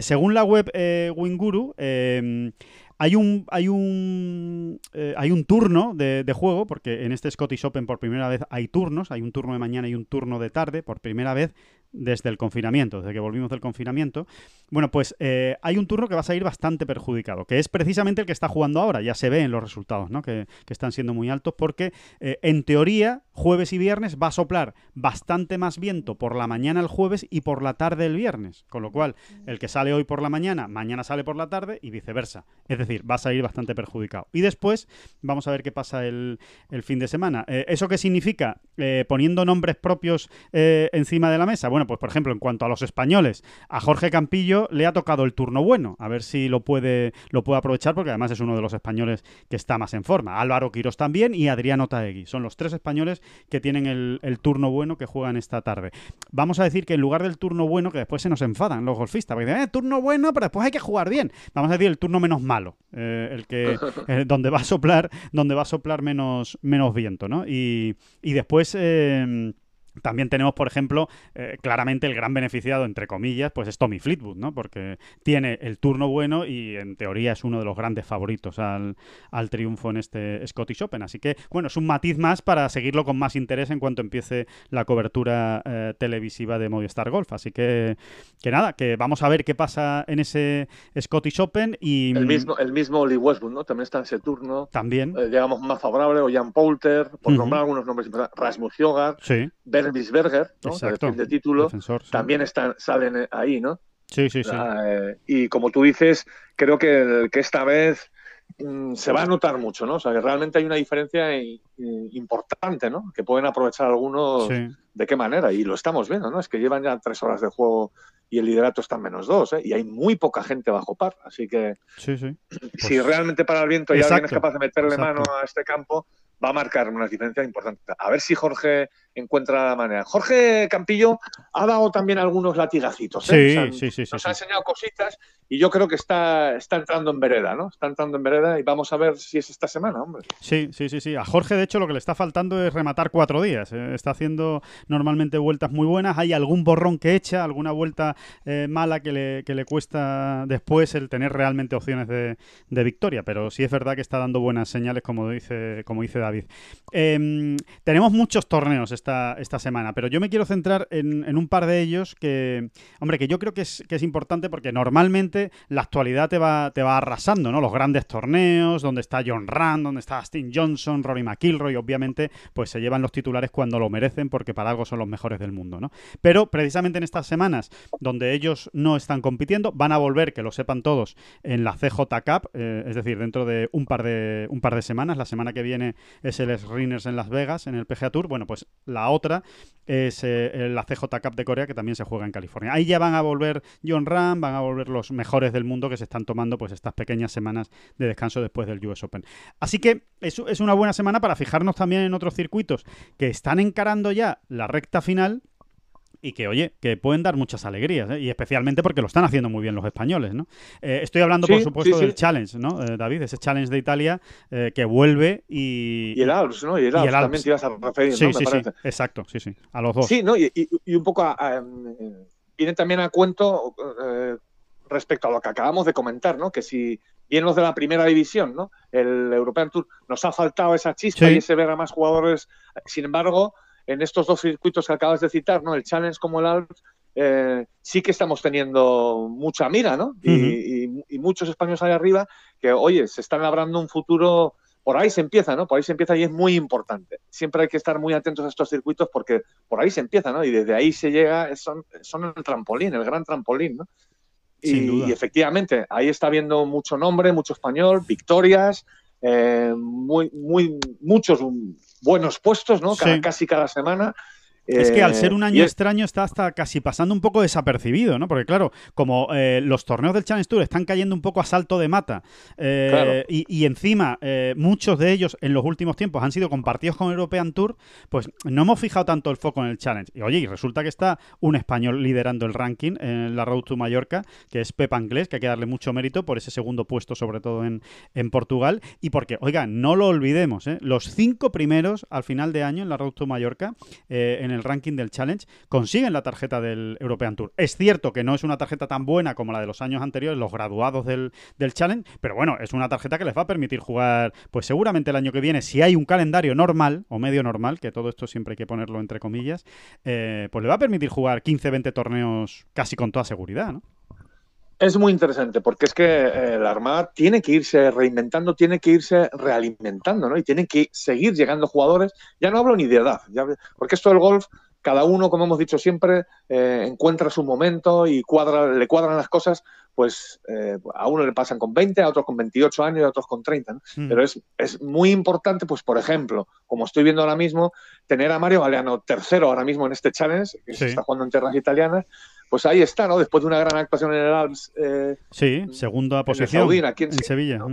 según la web Winguru, eh, hay un, hay un, hay un turno de, de juego, porque en este Scottish Open por primera vez hay turnos, hay un turno de mañana y un turno de tarde, por primera vez desde el confinamiento, desde que volvimos del confinamiento. Bueno, pues eh, hay un turno que va a salir bastante perjudicado, que es precisamente el que está jugando ahora, ya se ve en los resultados, ¿no? Que, están siendo muy altos, porque eh, en teoría, jueves y viernes va a soplar bastante más viento por la mañana el jueves y por la tarde el viernes, con lo cual el que sale hoy por la mañana, mañana sale por la tarde y viceversa. Es decir, va a salir bastante perjudicado. Y después vamos a ver qué pasa el, fin de semana. Eh, ¿Eso qué significa? Poniendo nombres propios encima de la mesa. Bueno, pues por ejemplo, en cuanto a los españoles, a Jorge Campillo le ha tocado el turno bueno. A ver si lo puede, lo puede aprovechar, porque además es uno de los españoles que está más en forma. Álvaro Quirós también y Adriano Taegui. Son los tres españoles que tienen el, el turno bueno que juegan esta tarde. Vamos a decir que en lugar del turno bueno, que después se nos enfadan los golfistas, porque dicen, eh, turno bueno, pero después hay que jugar bien. Vamos a decir el turno menos malo, eh, el que eh, donde va a soplar, donde va a soplar menos, menos viento, ¿no? Y, y después. eh, también tenemos, por ejemplo, eh, claramente el gran beneficiado, entre comillas, pues es Tommy Fleetwood, ¿no? Porque tiene el turno bueno y en teoría es uno de los grandes favoritos al, al triunfo en este Scottish Open. Así que, bueno, es un matiz más para seguirlo con más interés en cuanto empiece la cobertura eh, televisiva de Movistar Golf. Así que, que nada, que vamos a ver qué pasa en ese Scottish Open y El mismo, el mismo Lee Westwood, ¿no? También está en ese turno. también, eh, digamos, más favorable, o Jan Poulter, por nombrar algunos nombres Rasmus Jogar, sí, Bergisberger, ¿no? Exacto. de, de título, defensor. sí. también están, salen ahí, ¿no? Sí, sí, sí. Ah, eh, y como tú dices, creo que, que esta vez mm, se va a notar mucho, ¿no? O sea, que realmente hay una diferencia i- i- importante, ¿no? Que pueden aprovechar algunos Sí. de qué manera, y lo estamos viendo, ¿no? Es que llevan ya tres horas de juego y el liderato está en menos dos, ¿eh? Y hay muy poca gente bajo par, así que Sí, sí. si realmente para el viento y alguien es capaz de meterle exacto. mano a este campo, va a marcar unas diferencias importantes. A ver si Jorge encuentra la manera. Jorge Campillo ha dado también algunos latigacitos. ¿eh? Sí, sí, sí, Nos ha enseñado cositas y yo creo que está, está entrando en vereda, ¿no? Está entrando en vereda y vamos a ver si es esta semana, hombre. Sí, sí, sí, sí. A Jorge, de hecho, lo que le está faltando es rematar cuatro días. eh. Está haciendo normalmente vueltas muy buenas. Hay algún borrón que echa, alguna vuelta eh, mala que le, que le cuesta después el tener realmente opciones de, de victoria. Pero sí es verdad que está dando buenas señales, como dice, como dice David. Em, tenemos muchos torneos esta, semana, pero yo me quiero centrar en, un par de ellos que, hombre, que yo creo que es, importante porque normalmente la actualidad te va, te va arrasando, ¿no? Los grandes torneos, donde está John Rand, donde está Steve Johnson, Rory McIlroy, obviamente, pues se llevan los titulares cuando lo merecen porque para algo son los mejores del mundo, ¿no? Pero precisamente en estas semanas donde ellos no están compitiendo, van a volver, que lo sepan todos, en la CJ Cup, eh, es decir, dentro de un par de, un par de semanas. La semana que viene es el Rinners en Las Vegas, en el PGA Tour. Bueno, pues la otra es eh, la CJ Cup de Corea, que también se juega en California. Ahí ya van a volver John Ram, van a volver los mejores del mundo que se están tomando pues estas pequeñas semanas de descanso después del US Open. Así que es, es una buena semana para fijarnos también en otros circuitos que están encarando ya la recta final y que, oye, que pueden dar muchas alegrías, ¿eh? y especialmente porque lo están haciendo muy bien los españoles, ¿no? Eh, estoy hablando, por supuesto, del Challenge, ¿no, eh, David? Ese Challenge de Italia que vuelve y... Y el Alps, ¿no? Y el Alps, también te ibas a referir, sí, ¿no? Sí, sí, exacto, sí, sí, a los dos. Sí, ¿no? Y, un poco viene también a cuento respecto a lo que acabamos de comentar, ¿no? Que si bien los de la primera división, ¿no? El European Tour nos ha faltado esa chispa y ese ver a más jugadores. Sin embargo, en estos dos circuitos que acabas de citar, ¿no? El Challenge como el Alps, eh, sí que estamos teniendo mucha mira, ¿no? y, muchos españoles ahí arriba que, oye, se están labrando un futuro. Por ahí se empieza, ¿no? Por ahí se empieza y es muy importante. Siempre hay que estar muy atentos a estos circuitos porque por ahí se empieza, ¿no? Y desde ahí se llega, son, son el trampolín, el gran trampolín, ¿no? Y, efectivamente, ahí está viendo mucho nombre, mucho español, victorias, eh, muy, muy, muchos buenos puestos, ¿no? casi cada semana. Es que al ser un eh, año extraño está hasta casi pasando un poco desapercibido, ¿no? Porque claro, como eh, los torneos del Challenge Tour están cayendo un poco a salto de mata eh, y, encima muchos de ellos en los últimos tiempos han sido compartidos con European Tour, pues no hemos fijado tanto el foco en el Challenge. Y oye, y resulta que está un español liderando el ranking en la Road to Mallorca, que es Pep Anglés, que hay que darle mucho mérito por ese segundo puesto, sobre todo en, en Portugal. Y porque, oiga, no lo olvidemos, los cinco primeros al final de año en la Road to Mallorca, en el ranking del Challenge, consiguen la tarjeta del European Tour. Es cierto que no es una tarjeta tan buena como la de los años anteriores, los graduados del, Challenge, pero bueno, es una tarjeta que les va a permitir jugar, pues seguramente el año que viene, si hay un calendario normal o medio normal, que todo esto siempre hay que ponerlo entre comillas, eh, pues le va a permitir jugar 15, 20 torneos casi con toda seguridad, ¿no? Es muy interesante porque es que eh, la Armada tiene que irse reinventando, tiene que irse realimentando, ¿no? Y tienen que seguir llegando jugadores. Ya no hablo ni de edad, porque esto del golf, cada uno, como hemos dicho siempre, eh, encuentra su momento y cuadra, le cuadran las cosas, pues eh, a uno le pasan con 20, a otros con 28 años y a otros con 30. Mm. Pero es, es, muy importante, pues por ejemplo, como estoy viendo ahora mismo, tener a Mario Galeano tercero ahora mismo en este challenge, que se está jugando en tierras italianas, pues ahí está, ¿no? Después de una gran actuación en el Alps. Eh, sí, segunda posición. En, Sevilla.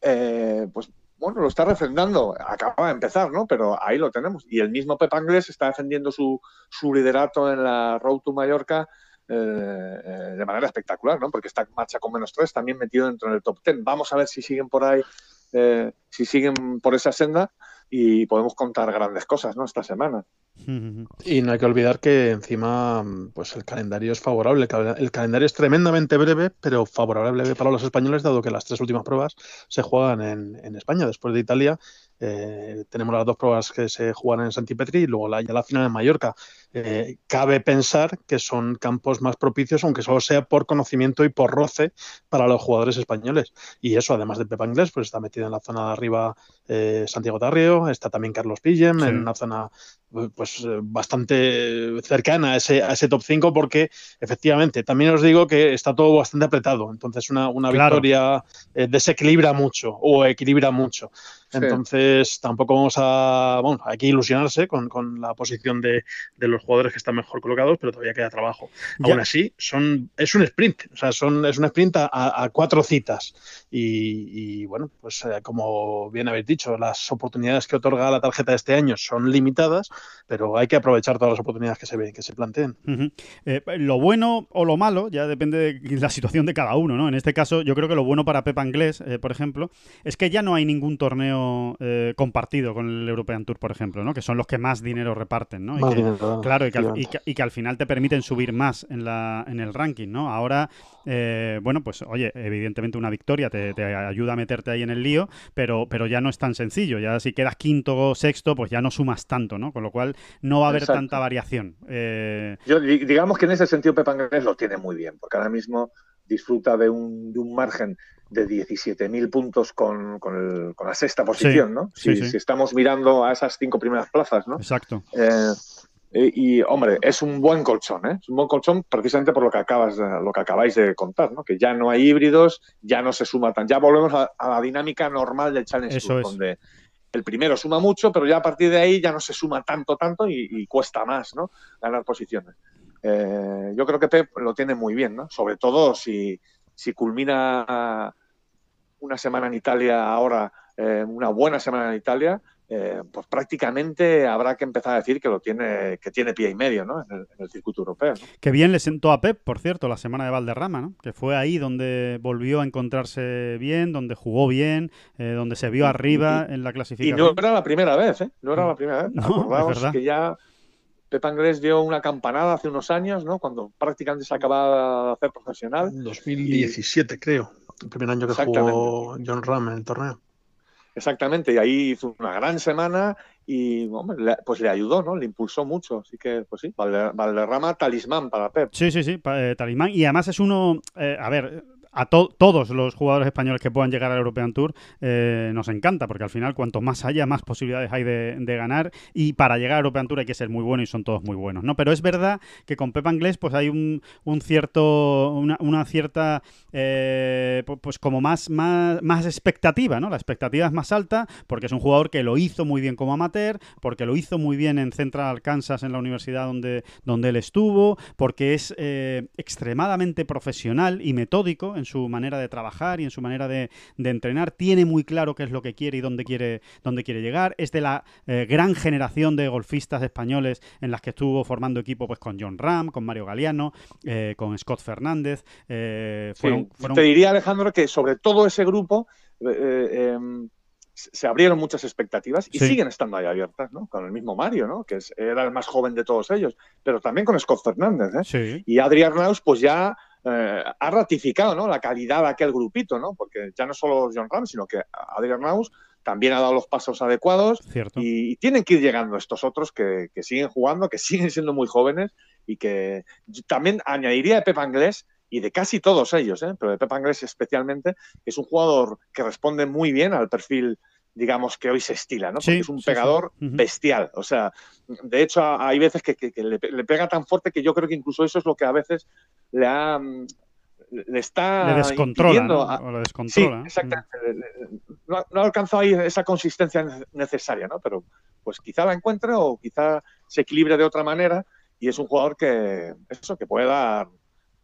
Eh, pues bueno, lo está refrendando. Acaba de empezar, ¿no? Pero ahí lo tenemos. Y el mismo Pep Anglés está defendiendo su, su liderato en la Road to Mallorca eh, de manera espectacular, ¿no? Porque está marcha con menos tres, también metido dentro del top ten. Vamos a ver si siguen por ahí, si siguen por esa senda y podemos contar grandes cosas, ¿no? Esta semana. Y no hay que olvidar que encima pues el calendario es favorable. El calendario es tremendamente breve, pero favorable para los españoles, dado que las tres últimas pruebas se juegan en, en España. Después de Italia, eh, tenemos las dos pruebas que se juegan en Santipetri y luego la, ya la final en Mallorca. Eh, cabe pensar que son campos más propicios, aunque solo sea por conocimiento y por roce para los jugadores españoles. Y eso, además de Pepa Inglés, pues está metido en la zona de arriba eh, Santiago Tarrio, está también Carlos Pillem, en una zona pues bastante cercana a ese, a ese top 5 porque efectivamente también os digo que está todo bastante apretado entonces una, una victoria desequilibra mucho o equilibra mucho entonces, tampoco vamos a. Bueno, hay que ilusionarse con, la posición de, los jugadores que están mejor colocados, pero todavía queda trabajo. Aún así, son, es un sprint, o sea, son, es un sprint a, cuatro citas. Y, bueno, pues eh, como bien habéis dicho, las oportunidades que otorga la tarjeta de este año son limitadas, pero hay que aprovechar todas las oportunidades que se, que se planteen. Eh, lo bueno o lo malo ya depende de la situación de cada uno, ¿no? En este caso, yo creo que lo bueno para Pepa Inglés, eh, por ejemplo, es que ya no hay ningún torneo eh, compartido con el European Tour, por ejemplo, ¿no? que son los que más dinero reparten. ¿no? Y que, claro, y que, al, final te permiten subir más en, la, en el ranking. ¿no? Ahora, eh, bueno, pues oye, evidentemente una victoria te, ayuda a meterte ahí en el lío, pero, pero ya no es tan sencillo. Ya si quedas quinto o sexto, pues ya no sumas tanto, ¿no? Con lo cual no va a haber tanta variación. Eh, Yo, digamos que en ese sentido Pepa lo tiene muy bien, porque ahora mismo disfruta de un, de un margen de 17.000 puntos con, con, la sexta posición, ¿no? Si, estamos mirando a esas cinco primeras plazas, ¿no? Exacto. Eh, y, hombre, es un buen colchón, ¿eh? Es un buen colchón precisamente por lo que acabas lo que acabáis de contar, ¿no? Que ya no hay híbridos, ya no se suma tan, ya volvemos a, la dinámica normal del Challenge Tour, donde el primero suma mucho, pero ya a partir de ahí ya no se suma tanto, tanto y, cuesta más, ¿no? Ganar posiciones. Eh, yo creo que Pep lo tiene muy bien, ¿no? Sobre todo si, si culmina una semana en Italia ahora, eh, una buena semana en Italia, eh, pues prácticamente habrá que empezar a decir que lo tiene, que tiene pie y medio ¿no? en, el, circuito europeo. Que bien le sentó a Pep, por cierto, la semana de Valderrama, ¿no? que fue ahí donde volvió a encontrarse bien, donde jugó bien, eh, donde se vio arriba en la clasificación. Y no era la primera vez, ¿eh? No era la primera vez. No, que ya Pep Anglés dio una campanada hace unos años, ¿no? Cuando prácticamente se acababa de hacer profesional. 2017, creo. El primer año que jugó John Ram en el torneo. Exactamente, y ahí hizo una gran semana y pues le ayudó, ¿no? Le impulsó mucho. Así que, pues sí, Valderrama talismán para Pep. Sí, sí, sí, eh, talismán. Y además es uno, eh, a ver, a todos los jugadores españoles que puedan llegar al European Tour eh, nos encanta, porque al final cuanto más haya, más posibilidades hay de, ganar y para llegar al European Tour hay que ser muy bueno y son todos muy buenos, ¿no? Pero es verdad que con Pepa Inglés pues hay un, cierto, una, cierta, eh, pues como más, más, más expectativa, ¿no? La expectativa es más alta porque es un jugador que lo hizo muy bien como amateur, porque lo hizo muy bien en Central Kansas, en la universidad donde, donde él estuvo, porque es eh, extremadamente profesional y metódico en su manera de trabajar y en su manera de, entrenar. Tiene muy claro qué es lo que quiere y dónde quiere, dónde quiere llegar. Es de la eh, gran generación de golfistas españoles en las que estuvo formando equipo pues con John Ram, con Mario Galeano, eh, con Scott Fernández. Eh, Te diría, Alejandro, que sobre todo ese grupo em, se abrieron muchas expectativas y siguen estando ahí abiertas, ¿no? Con el mismo Mario, ¿no? Que era el más joven de todos ellos, pero también con Scott Fernández, ¿eh? Y Adrián Raus, pues ya eh, ha ratificado ¿no? la calidad de aquel grupito, ¿no? porque ya no solo John Ram, sino que Adrian Maus también ha dado los pasos adecuados y, tienen que ir llegando estos otros que, siguen jugando, que siguen siendo muy jóvenes y que también añadiría de Pep Anglés y de casi todos ellos, ¿eh? pero de Pep Anglés especialmente, que es un jugador que responde muy bien al perfil digamos, que hoy se estila, ¿no? Porque es un pegador bestial. O sea, de hecho, hay veces que, le, pega tan fuerte que yo creo que incluso eso es lo que a veces le ha. Le está. Le descontrola. O descontrola. Sí, exactamente. No, ha alcanzado ahí esa consistencia necesaria, ¿no? Pero pues quizá la encuentre o quizá se equilibre de otra manera y es un jugador que, eso, que puede dar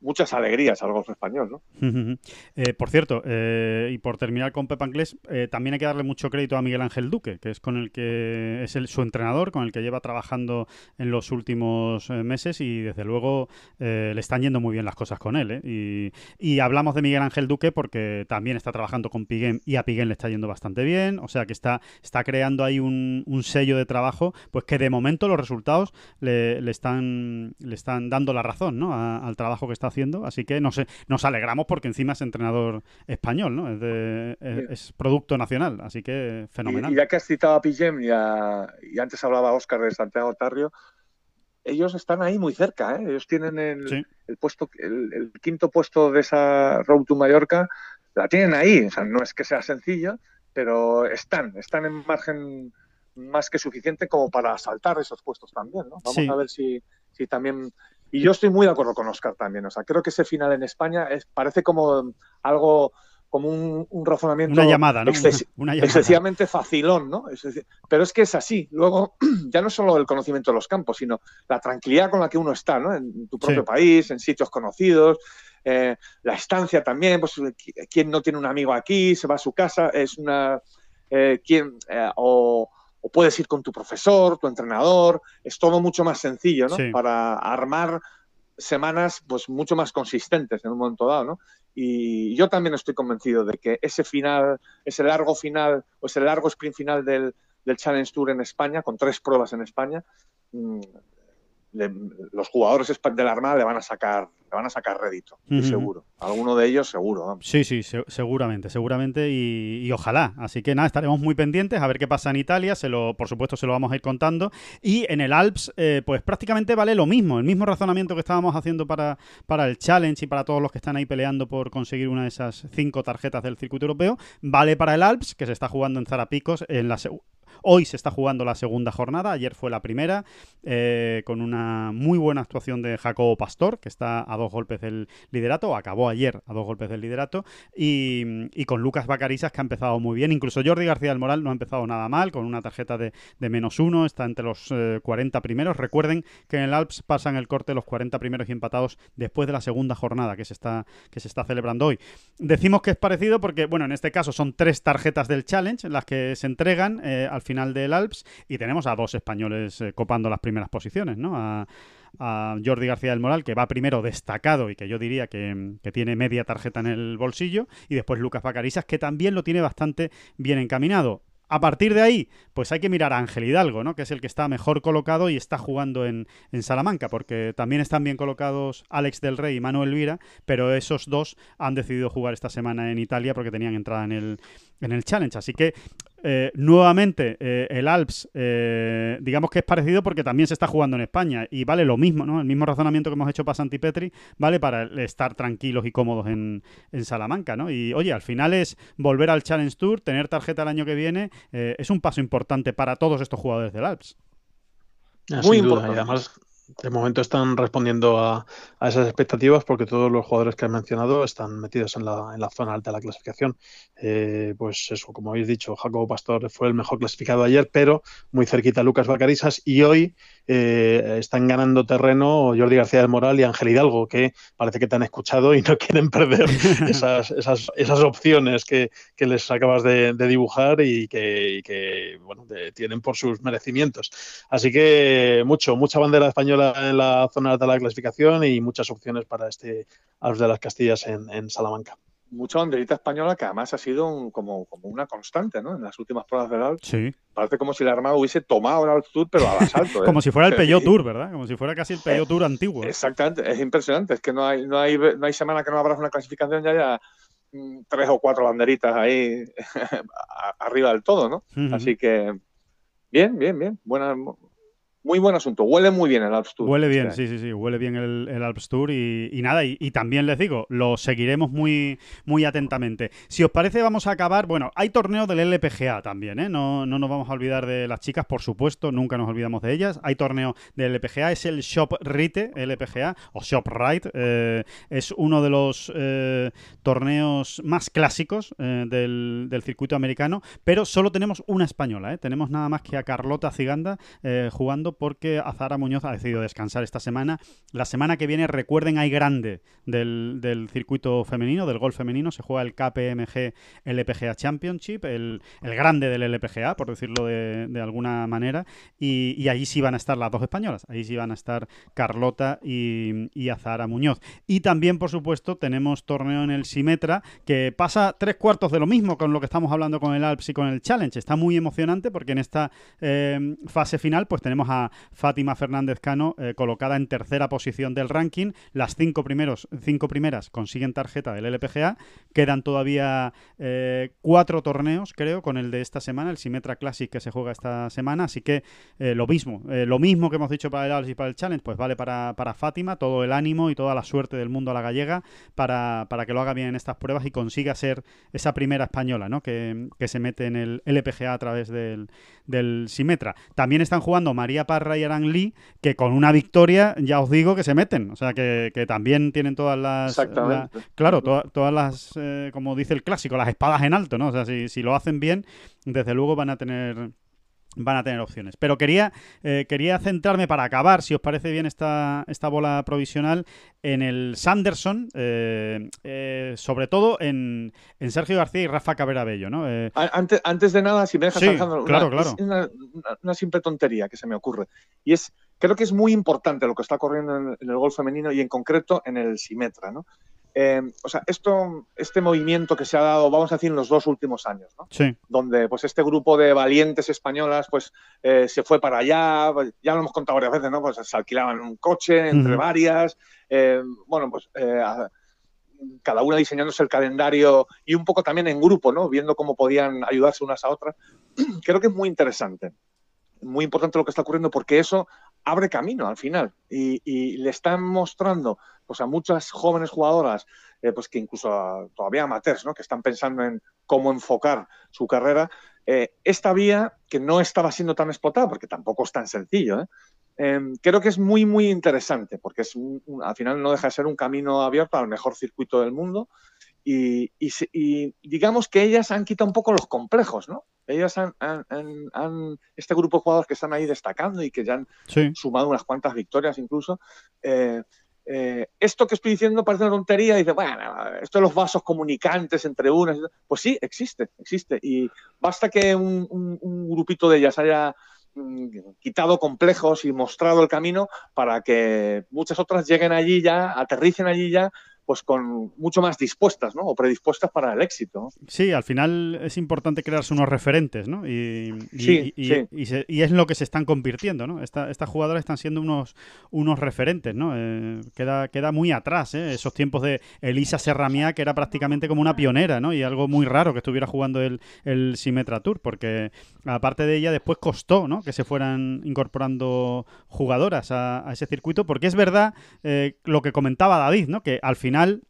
muchas alegrías al golf español, ¿no? Eh, por cierto, eh, y por terminar con Pepa Anglés, eh, también hay que darle mucho crédito a Miguel Ángel Duque, que es con el que es el, su entrenador, con el que lleva trabajando en los últimos meses y desde luego le están yendo muy bien las cosas con él. Y, y, hablamos de Miguel Ángel Duque porque también está trabajando con Piguén y a Piguén le está yendo bastante bien, o sea que está, está creando ahí un, sello de trabajo, pues que de momento los resultados le, están, le están dando la razón ¿no? al trabajo que está haciendo, así que no sé, nos alegramos porque encima es entrenador español, ¿no? Es, producto nacional, así que fenomenal. Y, ya que has citado a Pigem y, antes hablaba Oscar de Santiago Tarrio, ellos están ahí muy cerca, ¿eh? ellos tienen el, puesto, el, quinto puesto de esa Road to Mallorca, la tienen ahí, o sea, no es que sea sencillo, pero están, están en margen más que suficiente como para saltar esos puestos también, ¿no? Vamos a ver si, si también y yo estoy muy de acuerdo con Oscar también. O sea, creo que ese final en España es, parece como algo como un, razonamiento una llamada, ¿no? excesivamente facilón, ¿no? pero es que es así. Luego, ya no solo el conocimiento de los campos, sino la tranquilidad con la que uno está, ¿no? En tu propio país, en sitios conocidos, eh, la estancia también, pues quien no tiene un amigo aquí, se va a su casa, es una... Eh, quien, eh, o, o puedes ir con tu profesor, tu entrenador, es todo mucho más sencillo, ¿no? Para armar semanas pues mucho más consistentes en un momento dado, ¿no? Y yo también estoy convencido de que ese final, ese largo final o ese largo sprint final del, del Challenge Tour en España, con tres pruebas en España, mm, los jugadores de la Armada le van a sacar le van a sacar rédito, seguro. Alguno de ellos seguro. Sí, sí, seguramente, seguramente y, ojalá. Así que nada, estaremos muy pendientes a ver qué pasa en Italia. Se lo, por supuesto, se lo vamos a ir contando. Y en el Alps, eh, pues prácticamente vale lo mismo, el mismo razonamiento que estábamos haciendo para, para el Challenge y para todos los que están ahí peleando por conseguir una de esas cinco tarjetas del circuito europeo, vale para el Alps, que se está jugando en Zarapicos en la Hoy se está jugando la segunda jornada, ayer fue la primera, eh, con una muy buena actuación de Jacobo Pastor, que está a dos golpes del liderato, acabó ayer a dos golpes del liderato, y, con Lucas Bacarisas, que ha empezado muy bien. Incluso Jordi García del Moral no ha empezado nada mal, con una tarjeta de, menos uno, está entre los 40 eh, primeros. Recuerden que en el Alps pasan el corte los 40 primeros y empatados después de la segunda jornada que se está, que se está celebrando hoy. Decimos que es parecido porque, bueno, en este caso son tres tarjetas del Challenge las que se entregan. Eh, al al final del Alps y tenemos a dos españoles eh, copando las primeras posiciones, ¿no? A, Jordi García del Moral, que va primero destacado y que yo diría que, que, tiene media tarjeta en el bolsillo, y después Lucas Bacarisas, que también lo tiene bastante bien encaminado. A partir de ahí, pues hay que mirar a Ángel Hidalgo, ¿no? Que es el que está mejor colocado y está jugando en, Salamanca, porque también están bien colocados Alex del Rey y Manuel Vira, pero esos dos han decidido jugar esta semana en Italia porque tenían entrada en el, en el Challenge. Así que eh, nuevamente, eh, el Alps, eh, digamos que es parecido porque también se está jugando en España y vale lo mismo, ¿no? El mismo razonamiento que hemos hecho para Santipetri vale para estar tranquilos y cómodos en, Salamanca, ¿no? Y oye, al final es volver al Challenge Tour, tener tarjeta el año que viene, es un paso importante para todos estos jugadores del Alps. Ah, Muy importante. Y además, de momento están respondiendo a, esas expectativas porque todos los jugadores que han mencionado están metidos en la, en la zona alta de la clasificación. Eh, pues eso, como habéis dicho, Jacobo Pastor fue el mejor clasificado ayer, pero muy cerquita Lucas Bacarisas y hoy eh, están ganando terreno Jordi García del Moral y Ángel Hidalgo, que parece que te han escuchado y no quieren perder esas, esas, esas opciones que, que, les acabas de, dibujar y que, bueno, tienen por sus merecimientos. Así que mucho, mucha bandera española en la zona de la clasificación y muchas opciones para este Alps de las Castillas en Salamanca mucha banderita española que además ha sido como, como una constante, ¿no? En las últimas pruebas del Alps. Sí. Parece como si la Armada hubiese tomado el Alps Tour, pero al asalto. ¿eh? como si fuera el Peugeot Tour, ¿verdad? Como si fuera casi el Peugeot Tour antiguo. ¿eh? Exactamente, es impresionante. Es que no hay, no hay, no hay semana que no abras una clasificación ya ya mm, tres o cuatro banderitas ahí arriba del todo, ¿no? Así que bien, bien, bien. Buena, muy buen asunto. Huele muy bien el Alps Tour. Huele bien, sí, sí, sí. Huele bien el, el Alps Tour y, nada. Y, también les digo, lo seguiremos muy, muy atentamente. Si os parece, vamos a acabar. Bueno, hay torneo del LPGA también, ¿eh? No, no nos vamos a olvidar de las chicas, por supuesto. Nunca nos olvidamos de ellas. Hay torneo del LPGA. Es el Shop Rite LPGA o Shop Rite. Eh, es uno de los eh, torneos más clásicos eh, del, del, circuito americano. Pero solo tenemos una española, ¿eh? Tenemos nada más que a Carlota Ziganda jugando porque Azara Muñoz ha decidido descansar esta semana. La semana que viene, recuerden, hay grande del, circuito femenino, del golf femenino. Se juega el KPMG LPGA Championship, el, grande del LPGA, por decirlo de, alguna manera. Y, allí sí van a estar las dos españolas. Allí sí van a estar Carlota y, y Azara Muñoz. Y también, por supuesto, tenemos torneo en el Simetra que pasa tres cuartos de lo mismo con lo que estamos hablando con el Alps y con el Challenge. Está muy emocionante porque en esta eh, fase final pues tenemos a Fátima Fernández Cano eh, colocada en tercera posición del ranking. Las cinco, primeros, cinco primeras consiguen tarjeta del LPGA. Quedan todavía eh, cuatro torneos, creo, con el de esta semana, el Simetra Classic que se juega esta semana. Así que eh, lo mismo, lo mismo que hemos dicho para el Alps y para el Challenge, pues vale para, Fátima, todo el ánimo y toda la suerte del mundo a la gallega para, que lo haga bien en estas pruebas y consiga ser esa primera española ¿no? que, se mete en el LPGA a través del, del Simetra. También están jugando María Parra y Aran Lee, que con una victoria ya os digo que se meten. O sea, que, también tienen todas las... claro, todas las, eh, como dice el clásico, las espadas en alto, ¿no? O sea, si, si lo hacen bien, desde luego van a tener van a tener opciones. Pero quería, eh, quería centrarme para acabar, si os parece bien esta, esta bola provisional, en el Sanderson, eh, eh, sobre todo en, Sergio García y Rafa Cabrera Bello. ¿no? Antes, antes de nada, si me dejas, Alejandro, claro, claro. Una, una, simple tontería que se me ocurre. Y es, creo que es muy importante lo que está ocurriendo en, en el gol femenino y en concreto en el Simetra. ¿no? Eh, o sea, esto, este movimiento que se ha dado, vamos a decir, en los dos últimos años, ¿no? Sí. Donde pues este grupo de valientes españolas pues eh, se fue para allá, pues, ya lo hemos contado varias veces, ¿no? Pues se alquilaban un coche entre varias, eh, bueno, pues cada una diseñándose el calendario y un poco también en grupo, ¿no? Viendo cómo podían ayudarse unas a otras. Creo que es muy interesante muy importante lo que está ocurriendo porque eso abre camino al final y, le están mostrando pues, a muchas jóvenes jugadoras, eh, pues que incluso todavía amateurs, ¿no? que están pensando en cómo enfocar su carrera, eh, esta vía que no estaba siendo tan explotada, porque tampoco es tan sencillo, ¿eh? em, creo que es muy, muy interesante, porque es al final no deja de ser un camino abierto al mejor circuito del mundo y, digamos que ellas han quitado un poco los complejos, ¿no? Ellas han, este grupo de jugadores que están ahí destacando y que ya han sumado unas cuantas victorias incluso, eh, eh, esto que estoy diciendo parece una tontería, dice, bueno, esto de los vasos comunicantes entre unas, pues sí, existe, existe. Y basta que un, un grupito de ellas haya mm, quitado complejos y mostrado el camino para que muchas otras lleguen allí ya, aterricen allí ya pues con mucho más dispuestas, ¿no? O predispuestas para el éxito. Sí, al final es importante crearse unos referentes, ¿no? Y, sí, y, es lo que se están convirtiendo, ¿no? estas jugadoras están siendo unos, unos referentes, ¿no? Eh, queda, queda muy atrás, ¿eh? Esos tiempos de Elisa Serramía, que era prácticamente como una pionera, ¿no? Y algo muy raro que estuviera jugando el, el Symmetra Tour, porque aparte de ella después costó, ¿no? Que se fueran incorporando jugadoras a, ese circuito, porque es verdad eh, lo que comentaba David, ¿no? Que al final final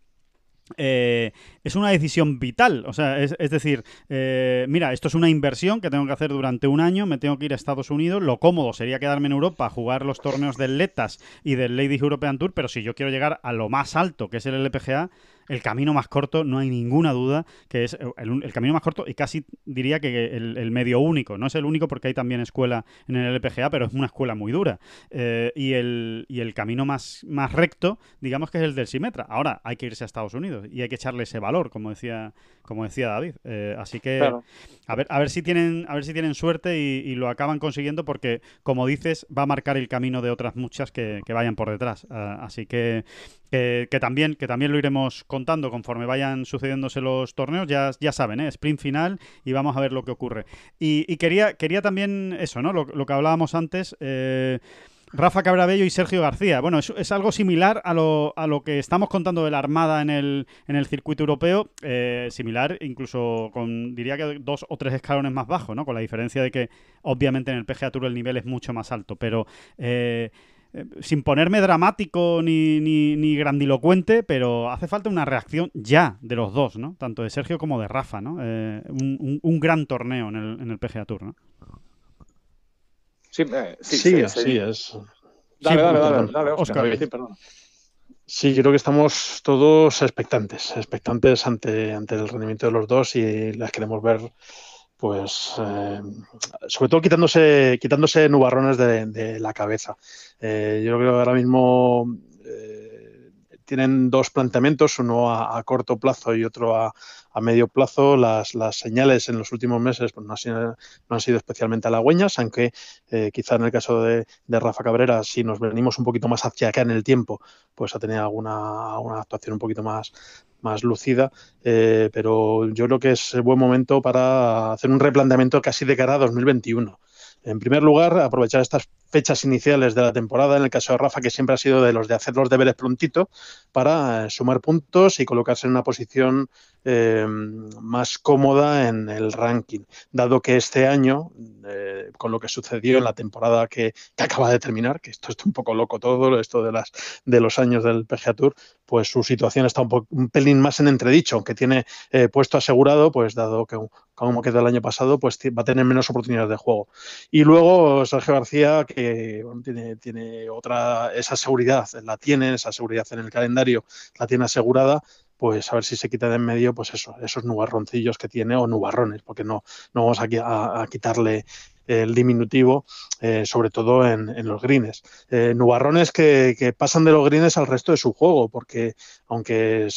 eh, es una decisión vital. O sea, es, decir, eh, mira, esto es una inversión que tengo que hacer durante un año, me tengo que ir a Estados Unidos. Lo cómodo sería quedarme en Europa, jugar los torneos del Letas y del Ladies European Tour, pero si yo quiero llegar a lo más alto, que es el LPGA, el camino más corto, no hay ninguna duda, que es el, camino más corto y casi diría que el, medio único. No es el único porque hay también escuela en el LPGA, pero es una escuela muy dura. Eh, y, el, y el camino más, más recto, digamos que es el del Simetra. Ahora hay que irse a Estados Unidos y hay que echarle ese valor, como decía, como decía David. Eh, así que a, ver, a, ver si tienen, a ver si tienen suerte y, lo acaban consiguiendo porque, como dices, va a marcar el camino de otras muchas que, vayan por detrás. Ah, así que que, también, que también lo iremos contando conforme vayan sucediéndose los torneos. Ya, ya saben, ¿eh? sprint final y vamos a ver lo que ocurre. Y, quería, quería también eso, ¿no? Lo, que hablábamos antes. Eh, Rafa Cabrabello y Sergio García. Bueno, es, algo similar a lo, a lo, que estamos contando de la Armada en el, en el circuito europeo, eh, similar incluso con, diría que dos o tres escalones más bajo, ¿no? Con la diferencia de que obviamente en el PGA Tour el nivel es mucho más alto, pero... Eh, eh, sin ponerme dramático ni, ni, grandilocuente, pero hace falta una reacción ya de los dos, ¿no? Tanto de Sergio como de Rafa, ¿no? Eh, un, gran torneo en el, en el PGA Tour, ¿no? Sí, eh, sí, así es. Dale, dale, dale, dale, Oscar. Sí, perdón. Sí, creo que estamos todos expectantes, expectantes ante, ante el rendimiento de los dos y las queremos ver pues eh, sobre todo quitándose, quitándose nubarrones de, la cabeza. Eh, yo creo que ahora mismo eh, tienen dos planteamientos, uno a, corto plazo y otro a, medio plazo. Las, señales en los últimos meses pues, no, han sido, no, han sido, especialmente halagüeñas, aunque quizá en el caso de, Rafa Cabrera, si nos venimos un poquito más hacia acá en el tiempo, pues ha tenido alguna una actuación un poquito más, más lucida, eh, pero yo creo que es buen momento para hacer un replanteamiento casi de cara a 2021. En primer lugar, aprovechar estas fechas iniciales de la temporada, en el caso de Rafa, que siempre ha sido de los de hacer los deberes prontito, para eh, sumar puntos y colocarse en una posición eh, más cómoda en el ranking, dado que este año, eh, con lo que sucedió en la temporada que, acaba de terminar, que esto está un poco loco todo, esto de, las, de los años del PGA Tour, pues su situación está un, un pelín más en entredicho, aunque tiene puesto asegurado, pues dado que como quedó el año pasado, pues va a tener menos oportunidades de juego. Y luego Sergio García, que tiene, tiene otra, esa seguridad, la tiene, esa seguridad en el calendario, la tiene asegurada, pues a ver si se quita de en medio, pues eso, esos nubarroncillos que tiene, o nubarrones, porque no, no vamos a, a quitarle el diminutivo, eh, sobre todo en, los greens. Eh, nubarrones que, pasan de los greens al resto de su juego, porque aunque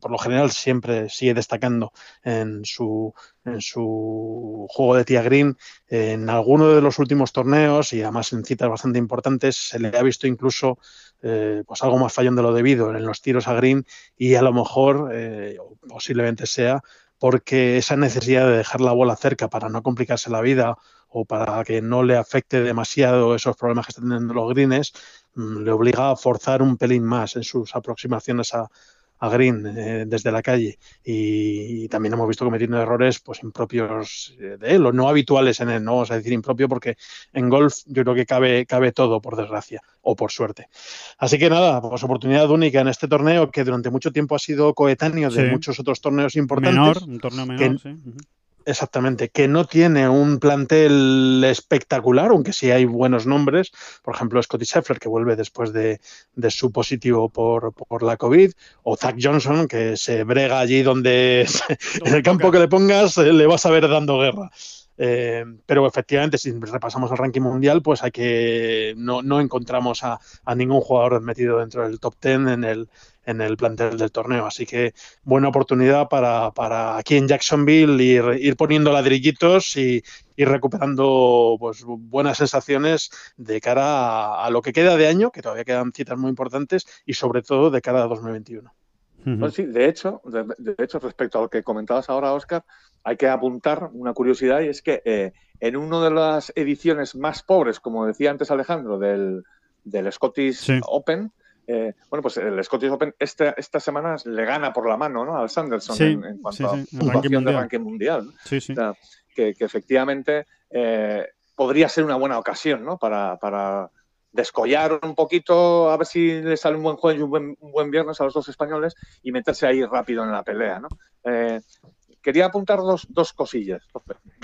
por lo general siempre sigue destacando en su, en su juego de tía green, en alguno de los últimos torneos y además en citas bastante importantes se le ha visto incluso eh, pues algo más fallón de lo debido en los tiros a green y a lo mejor posiblemente sea porque esa necesidad de dejar la bola cerca para no complicarse la vida o para que no le afecte demasiado esos problemas que están teniendo los greens, mm, le obliga a forzar un pelín más en sus aproximaciones a, a Green eh, desde la calle y, también hemos visto cometiendo errores pues impropios eh, de él o no habituales en él, no vamos a decir impropio porque en golf yo creo que cabe, cabe todo por desgracia o por suerte. Así que nada, pues oportunidad única en este torneo que durante mucho tiempo ha sido coetáneo de muchos otros torneos importantes. Menor, un torneo menor, sí. Exactamente, que no tiene un plantel espectacular, aunque sí hay buenos nombres, por ejemplo Scotty Scheffler, que vuelve después de, su positivo por, la COVID, o Zach Johnson, que se brega allí donde, en el campo que le pongas, le vas a ver dando guerra. Eh, pero efectivamente, si repasamos el ranking mundial, pues hay que no, encontramos a, ningún jugador metido dentro del top 10 en el, en el plantel del torneo. Así que buena oportunidad para, para aquí en Jacksonville ir, ir poniendo ladrillitos y ir recuperando pues, buenas sensaciones de cara a, lo que queda de año, que todavía quedan citas muy importantes, y sobre todo de cara a 2021. Pues sí, de hecho, de, de, hecho, respecto a lo que comentabas ahora, Oscar, hay que apuntar una curiosidad y es que eh, en una de las ediciones más pobres, como decía antes Alejandro, del, del Scottish sí. Open, eh, bueno, pues el Scottish Open este, esta semana le gana por la mano ¿no? al Sanderson sí, en, en, cuanto sí, sí. a puntuación de ranking mundial. Sí, sí. O sea, que, que, efectivamente eh, podría ser una buena ocasión ¿no? para, para, descollar un poquito, a ver si le sale un buen jueves y un buen, un buen, viernes a los dos españoles y meterse ahí rápido en la pelea. ¿no? Eh, quería apuntar dos, dos, cosillas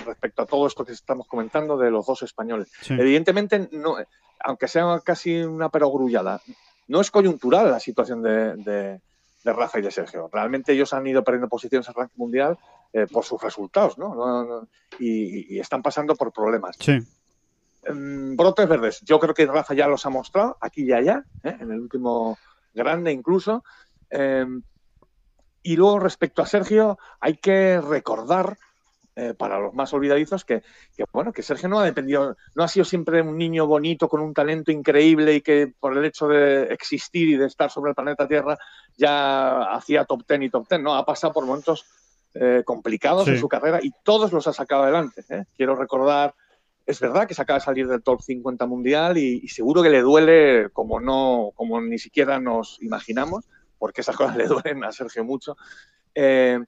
respecto a todo esto que estamos comentando de los dos españoles. Evidentemente, no, aunque sea casi una perogrullada, no es coyuntural la situación de, de, de, Rafa y de Sergio. Realmente ellos han ido perdiendo posiciones en el ranking mundial eh, por sus resultados, ¿no? no, no y, y, están pasando por problemas. Sí. Um, brotes verdes. Yo creo que Rafa ya los ha mostrado, aquí y allá, ¿eh? en el último grande incluso. Eh, y luego, respecto a Sergio, hay que recordar eh, para los más olvidadizos que, que, bueno que Sergio no ha dependido no ha sido siempre un niño bonito con un talento increíble y que por el hecho de existir y de estar sobre el planeta Tierra ya hacía top ten y top ten no ha pasado por momentos eh, complicados sí. en su carrera y todos los ha sacado adelante ¿eh? quiero recordar es verdad que se acaba de salir del top 50 mundial y, y, seguro que le duele como no como ni siquiera nos imaginamos porque esas cosas le duelen a Sergio mucho eh,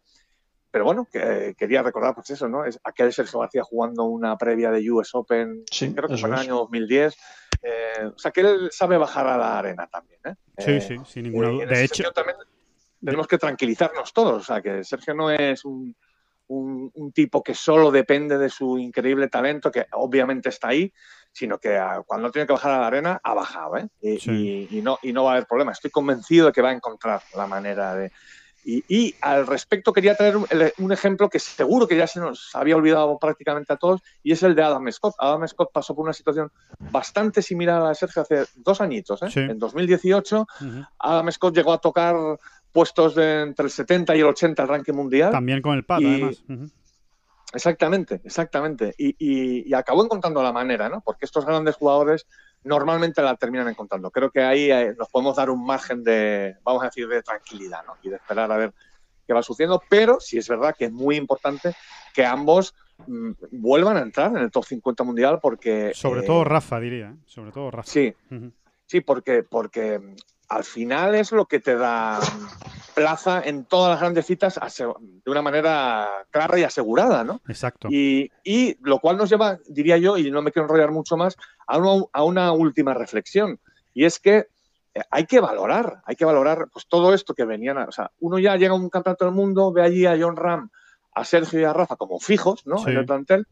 pero bueno, que, quería recordar pues eso, ¿no? Es aquel Sergio García jugando una previa de US Open, sí, creo que fue en el año 2010. Eh, o sea, que él sabe bajar a la arena también, ¿eh? Sí, eh, sí, sin ninguna duda. De hecho, también tenemos que tranquilizarnos todos, o sea, que Sergio no es un, un, un, tipo que solo depende de su increíble talento, que obviamente está ahí, sino que a, cuando tiene que bajar a la arena ha bajado, ¿eh? Y, sí. y, y, no, y no va a haber problema. Estoy convencido de que va a encontrar la manera de, y, y, al respecto quería traer un, un, ejemplo que seguro que ya se nos había olvidado prácticamente a todos, y es el de Adam Scott. Adam Scott pasó por una situación bastante similar a la de Sergio hace dos añitos. ¿eh? Sí. En 2018, uh -huh. Adam Scott llegó a tocar puestos de entre el 70 y el 80 al ranking mundial. También con el pad, y, además. Uh -huh. Exactamente, exactamente. Y, y, y, acabó encontrando la manera, ¿no? Porque estos grandes jugadores normalmente la terminan encontrando. Creo que ahí eh, nos podemos dar un margen de, vamos a decir, de tranquilidad, ¿no? Y de esperar a ver qué va sucediendo. Pero sí es verdad que es muy importante que ambos mmm, vuelvan a entrar en el top 50 mundial porque... Sobre eh, todo Rafa, diría. ¿eh? Sobre todo Rafa. Sí, uh -huh. sí, porque, porque al final es lo que te da plaza en todas las grandes citas de una manera clara y asegurada, ¿no? Exacto. Y, y lo cual nos lleva, diría yo, y no me quiero enrollar mucho más, a una, a una última reflexión. Y es que eh, hay que valorar, hay que valorar pues todo esto que venían, a, o sea, uno ya llega a un campeonato del mundo, ve allí a John Ram, a Sergio y a Rafa como fijos, ¿no? Sí. En el plantel,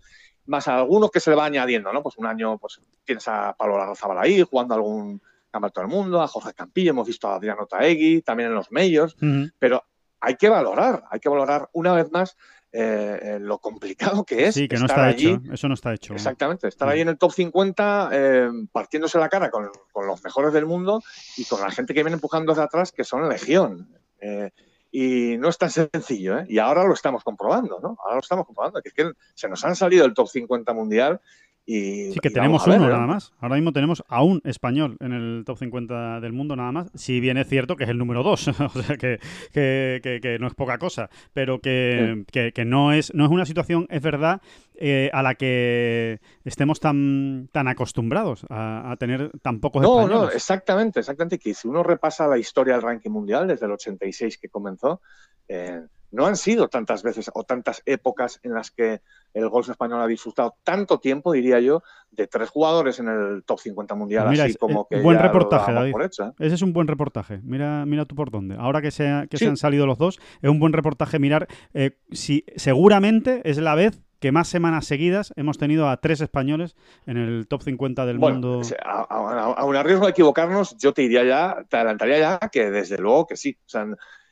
más a algunos que se le va añadiendo, ¿no? Pues un año, pues tienes a Pablo Larrazábal ahí, jugando algún campeonato del mundo, a Jorge Campillo, hemos visto a Adriano Taegui, también en los medios, uh -huh. pero hay que valorar, hay que valorar una vez más eh, lo complicado que es. Sí, que no está allí. hecho, eso no está hecho. Exactamente, estar ahí en el top 50 eh, partiéndose la cara con, con, los mejores del mundo y con la gente que viene empujando hacia atrás, que son legión. Eh, y no es tan sencillo, ¿eh? Y ahora lo estamos comprobando, ¿no? Ahora lo estamos comprobando, que es que se nos han salido del top 50 mundial y, sí, que y tenemos ver, uno nada más. Ahora mismo tenemos a un español en el top 50 del mundo nada más. Si bien es cierto que es el número 2, o sea que, que, que, que, no es poca cosa, pero que, sí. que, no, es, no es una situación, es verdad, eh, a la que estemos tan, tan acostumbrados a, a tener tan pocos no, españoles. No, exactamente, exactamente. Que si uno repasa la historia del ranking mundial desde el 86 que comenzó, eh, no han sido tantas veces o tantas épocas en las que el golf español ha disfrutado tanto tiempo, diría yo, de tres jugadores en el top 50 mundial, Mira, así es, como que. Buen reportaje, David. Hecho, ¿eh? Ese es un buen reportaje. Mira, mira tú por dónde. Ahora que, se, que sí. se han salido los dos, es un buen reportaje mirar eh, si seguramente es la vez que más semanas seguidas hemos tenido a tres españoles en el top 50 del bueno, mundo. A, a, a, un riesgo de equivocarnos, yo te diría ya, te adelantaría ya que desde luego que sí. O sea,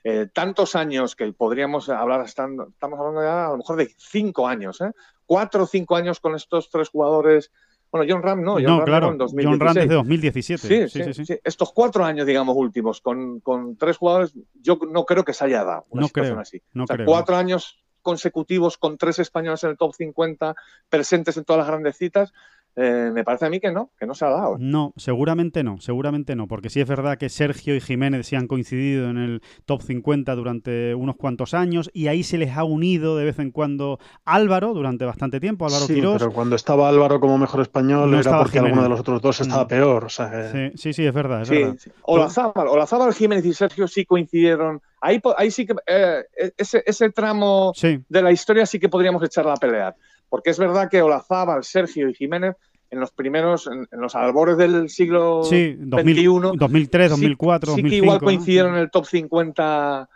eh, tantos años que podríamos hablar, estamos hablando ya a lo mejor de cinco años, ¿eh? cuatro o cinco años con estos tres jugadores. Bueno, John Ram no, John no, Ram claro, en 2016. John Ram desde 2017. Sí sí, sí, Estos cuatro años, digamos, últimos, con, con, tres jugadores, yo no creo que se haya dado una no situación creo, así. No o sea, creo. cuatro años consecutivos con tres españoles en el top 50, presentes en todas las grandes citas, eh, me parece a mí que no, que no se ha dado. No, seguramente no, seguramente no, porque sí es verdad que Sergio y Jiménez se han coincidido en el top 50 durante unos cuantos años y ahí se les ha unido de vez en cuando Álvaro durante bastante tiempo, Álvaro sí, Quirós. Pero cuando estaba Álvaro como mejor español No era estaba porque alguno de los otros dos estaba Mm. peor. O sea, que- Sí, sí, sí, es verdad, es Sí, verdad. sí. Olazábal, Olazábal, Jiménez y Sergio sí coincidieron. Ahí, po- ahí sí que eh, ese, ese tramo Sí, de la historia sí que podríamos echarla a pelear. Porque es verdad que Olazábal, Sergio y Jiménez, en los primeros, en, en los albores del siglo sí, 2000, 21, 2003, sí- 2004, sí, 2005. que igual ¿no? coincidieron en el top 50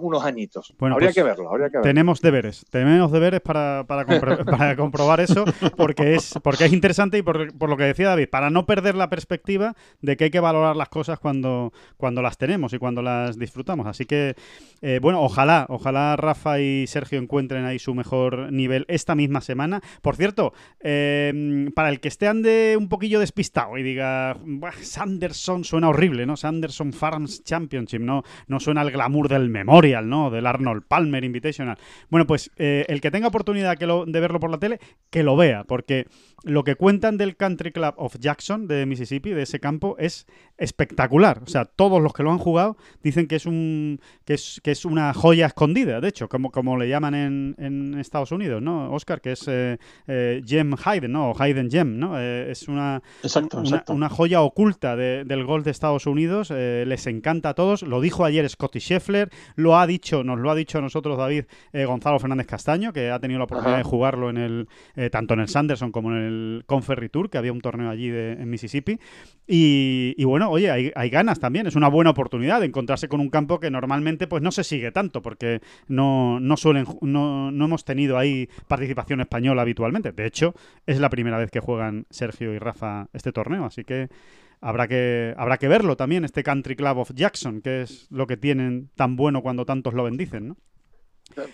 unos añitos. Bueno, habría pues, que verlo, habría que verlo. Tenemos deberes, tenemos deberes para, para, compro- para comprobar eso, porque es, porque es interesante y por, por lo que decía David, para no perder la perspectiva de que hay que valorar las cosas cuando, cuando las tenemos y cuando las disfrutamos. Así que, eh, bueno, ojalá, ojalá Rafa y Sergio encuentren ahí su mejor nivel esta misma semana. Por cierto, eh, para el que esté ande un poquillo despistado y diga, "Buah, Sanderson suena horrible, ¿no? Sanderson Farms Championship, no, no suena el glamour del Memorial, ¿no? Del Arnold Palmer Invitational. Bueno, pues eh, el que tenga oportunidad de verlo por la tele, que lo vea, porque lo que cuentan del Country Club of Jackson de Mississippi, de ese campo, es espectacular. O sea, todos los que lo han jugado dicen que es un que es, que es una joya escondida, de hecho, como, como le llaman en, en Estados Unidos, ¿no? Oscar, que es eh, eh, Gem Hayden, ¿no? O Hayden Gem, ¿no? Eh, es una, Exacto, una, exacto. una joya oculta de- del golf de Estados Unidos. eh, les encanta a todos. Lo dijo ayer Scotty Scheffler. Lo ha dicho, nos lo ha dicho a nosotros David eh, Gonzalo Fernández Castaño, que ha tenido la oportunidad Ajá. de jugarlo en el eh, tanto en el Sanderson como en el Conferry Tour, que había un torneo allí de- en Mississippi. Y, bueno, oye, hay, hay ganas también. Es una buena oportunidad de encontrarse con un campo que normalmente pues no se sigue tanto, porque no, no suelen, no, no hemos tenido ahí participación española habitualmente. De hecho, es la primera vez que juegan Sergio y Rafa este torneo, así que habrá que habrá que verlo también este Country Club of Jackson, que es lo que tienen tan bueno cuando tantos lo bendicen, ¿no?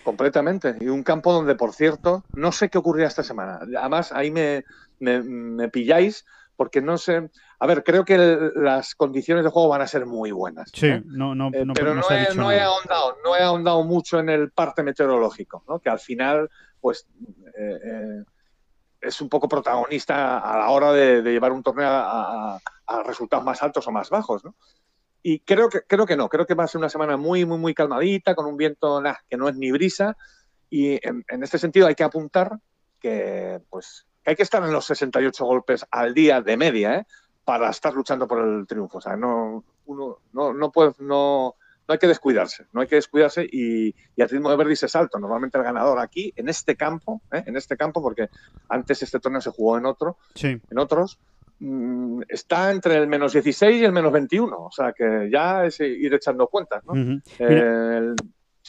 Completamente. Y un campo donde, por cierto, no sé qué ocurrirá esta semana. Además, ahí me, me, me pilláis porque no sé. A ver, creo que el- las condiciones de juego van a ser muy buenas. Sí, ¿eh? no, no, Eh, no, pero no no, he, no ahondado, no he ahondado mucho en el parte meteorológico, ¿no? que al final, pues, eh, eh, es un poco protagonista a la hora de, de llevar un torneo a, a- a resultados más altos o más bajos, ¿no? Y creo que, creo que no, creo que va a ser una semana muy, muy, muy calmadita, con un viento nah, que no es ni brisa. Y en, en este sentido hay que apuntar que, pues, que hay que estar en los 68 golpes al día de media, ¿eh? para estar luchando por el triunfo. O sea, no, uno, no, no, puede, no, no hay que descuidarse, no hay que descuidarse y, y el ritmo de Verdi es alto. Normalmente el ganador aquí, en este campo, ¿eh? en este campo, porque antes este torneo se jugó en otro, Sí, en otros, está entre el menos 16 y el menos 21. O sea que ya es ir echando cuentas, ¿no? Mira,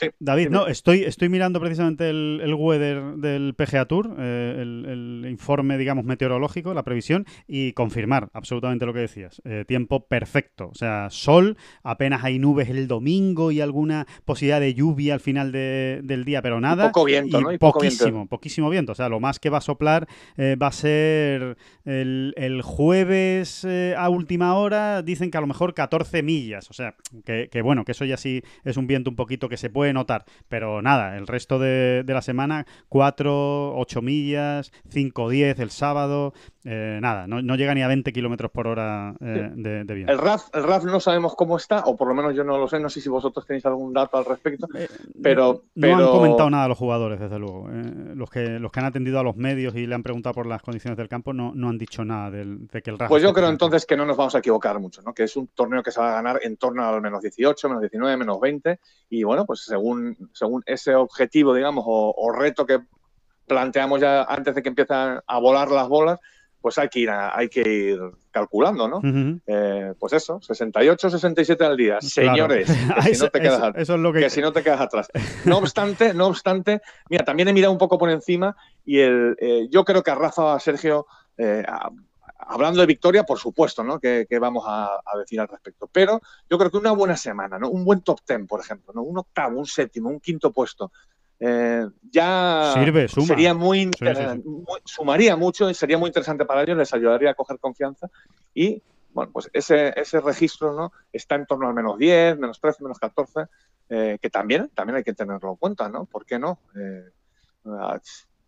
sí, David, dime. no, estoy, estoy mirando precisamente el, el weather del PGA Tour, eh, el, el informe, digamos, meteorológico, la previsión, y confirmar absolutamente lo que decías. Eh, tiempo perfecto, o sea, sol, apenas hay nubes el domingo y alguna posibilidad de lluvia al final de- del día, pero nada. poco viento, y ¿no? Y poco viento. poquísimo, poquísimo viento. O sea, lo más que va a soplar eh, va a ser el, el jueves a última hora, dicen que a lo mejor 14 millas. O sea, que, que bueno, que eso ya sí es un viento un poquito que se puede notar. Pero nada, el resto de, de la semana, 4, 8 millas, 5, 10 el sábado. Eh, nada, no, no llega ni a 20 kilómetros por hora eh, de, de. El RAF, el RAF no sabemos cómo está, o por lo menos yo no lo sé, no sé si vosotros tenéis algún dato al respecto, Eh, pero... No han comentado nada los jugadores, desde luego. Eh, los, que, los que han atendido a los medios y le han preguntado por las condiciones del campo no, no han dicho nada del- de que el RAF Pues yo creo entonces que no nos vamos a equivocar mucho, ¿no? Que es un torneo que se va a ganar en torno al menos 18, menos 19, menos 20. Y bueno, pues según, según ese objetivo, digamos, o, o reto que planteamos ya antes de que empiezan a volar las bolas, pues hay que ir, a- hay que ir calculando, ¿no? Ujú. Eh, pues eso, 68, 67 al día. Claro. Señores, que si no te quedas eso- es lo que... que si no te quedas atrás. No obstante, no obstante, mira, también he mirado un poco por encima y el, eh, yo creo que a Rafa Sergio, eh, a- hablando de victoria, por supuesto, ¿no? Que, vamos a, decir al respecto. Pero yo creo que una buena semana, ¿no? Un buen top ten, por ejemplo, ¿no? Un octavo, un séptimo, un quinto puesto. Eh, ya Sirve, sería muy, sumaría mucho y sería muy interesante para ellos, les ayudaría a coger confianza y bueno, pues ese, ese registro ¿no? está en torno al menos 10, menos 13, menos 14, eh, que también, también hay que tenerlo en cuenta, ¿no? ¿Por qué no? Eh,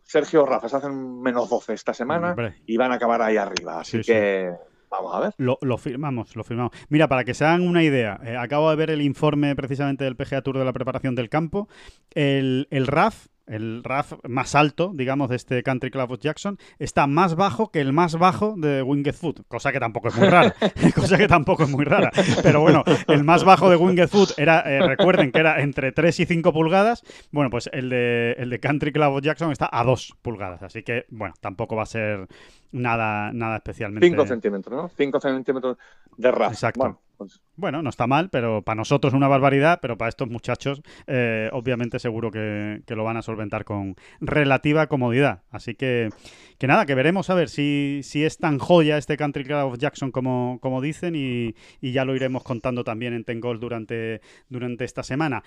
Sergio Rafa se hacen menos 12 esta semana y van a acabar ahí arriba. Así que vamos a ver. Lo, firmamos, lo firmamos. Mira, para que se hagan una idea, eh, acabo de ver el informe precisamente del PGA Tour de la preparación del campo. El, el RAF el RAF más alto, digamos, de este Country Club of Jackson, está más bajo que el más bajo de Winged Foot, cosa que tampoco es muy rara, cosa que tampoco es muy rara. Pero bueno, el más bajo de Winged Foot era, eh, recuerden que era entre 3 y 5 pulgadas, bueno, pues el de, el de Country Club of Jackson está a 2 pulgadas, así que, bueno, tampoco va a ser nada, nada especialmente... 5 centímetros, ¿no? 5 centímetros de RAF. Exacto. Bueno, no está mal, pero para nosotros una barbaridad, pero para estos muchachos, eh, obviamente seguro que, lo van a solventar con relativa comodidad. Así que, que nada, que veremos a ver si, si es tan joya este Country Club of Jackson como, como dicen y, y ya lo iremos contando también en Tengol durante, durante esta semana.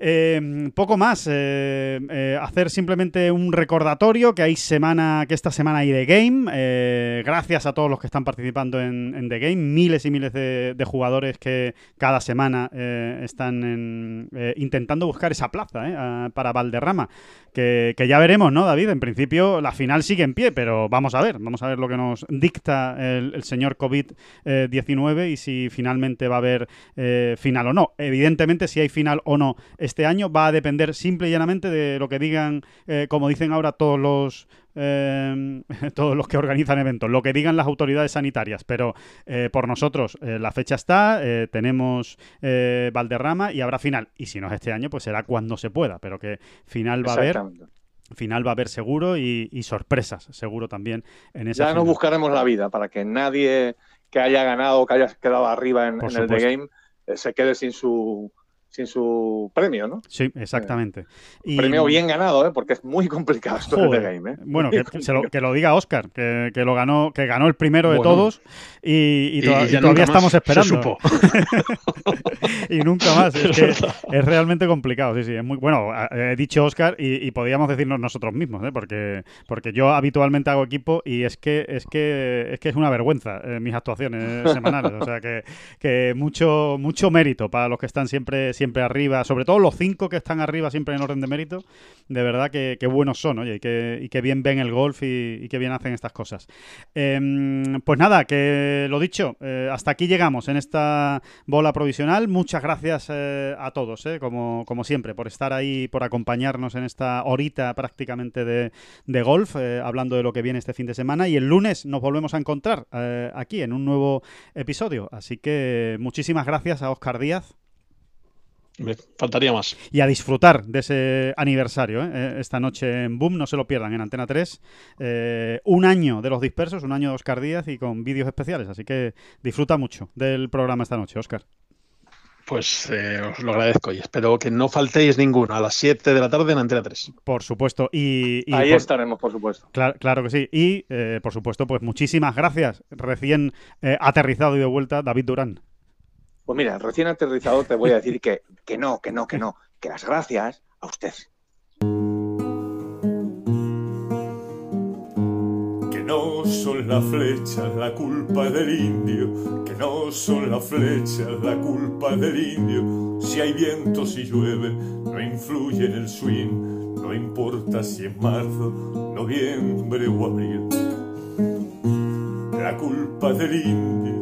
Eh, poco más, eh, eh, hacer simplemente un recordatorio que hay semana, que esta semana hay The Game. gracias a todos los que están participando en, The Game, miles y miles de, jugadores que cada semana están intentando buscar esa plaza para Valderrama. Que, ya veremos, ¿no, David? En principio la final sigue en pie, pero vamos a ver, vamos a ver lo que nos dicta el, señor COVID-19 y si finalmente va a haber final o no. Evidentemente, si hay final o no este año va a depender simple y llanamente de lo que digan, eh, como dicen ahora todos los eh, todos los que organizan eventos, lo que digan las autoridades sanitarias, pero eh, por nosotros la fecha está, tenemos Valderrama y habrá final. Y si no es este año, pues será cuando se pueda, pero que final va a haber final va a haber seguro y, sorpresas, seguro también en esa. Ya nos buscaremos la vida para que nadie que haya ganado o que haya quedado arriba en, en el The Game se quede sin su sin su premio, ¿no? Sí, exactamente. Y... Premio bien ganado, ¿eh? porque es muy complicado esto de game. ¿eh? Bueno, que, lo, que, lo, diga Oscar, que, que, lo ganó, que ganó el primero de todos y, todavía estamos esperando. y nunca más. Es que es realmente complicado. Sí, sí, es muy bueno. He dicho Oscar y, podríamos decirnos nosotros mismos, ¿eh? porque, porque yo habitualmente hago equipo y es que es que es que es una vergüenza eh, mis actuaciones semanales. o sea que, que mucho mucho mérito para los que están siempre siempre arriba, sobre todo los cinco que están arriba siempre en orden de mérito, de verdad que, buenos son, oye, y que, y que, bien ven el golf y, que bien hacen estas cosas. Em, pues nada, que lo dicho, eh, hasta aquí llegamos en esta bola provisional. Muchas gracias eh, a todos, eh, como, como siempre, por estar ahí, por acompañarnos en esta horita prácticamente de, de golf, hablando de lo que viene este fin de semana. Y el lunes nos volvemos a encontrar aquí en un nuevo episodio. Así que muchísimas gracias a Oscar Díaz faltaría más. Y a disfrutar de ese aniversario ¿eh? Eh, esta noche en Boom, no se lo pierdan en Antena 3. Eh, un año de los dispersos, un año de Oscar Díaz y con vídeos especiales. Así que disfruta mucho del programa esta noche, Oscar. Pues os lo agradezco y espero que no faltéis ninguno a las 7 de la tarde en Antena 3. Por supuesto. Y, Ahí estaremos, por supuesto. Claro, claro que sí. Y, por supuesto, pues muchísimas gracias. Recién aterrizado y de vuelta, David Durán. Pues mira, recién aterrizado te voy a decir que, que no, que no, que no, que las gracias a usted. Que no son las flechas la culpa del indio, que no son las flechas la culpa del indio. Si hay viento, si llueve, no influye en el swing, no importa si es marzo, noviembre o abril. La culpa del indio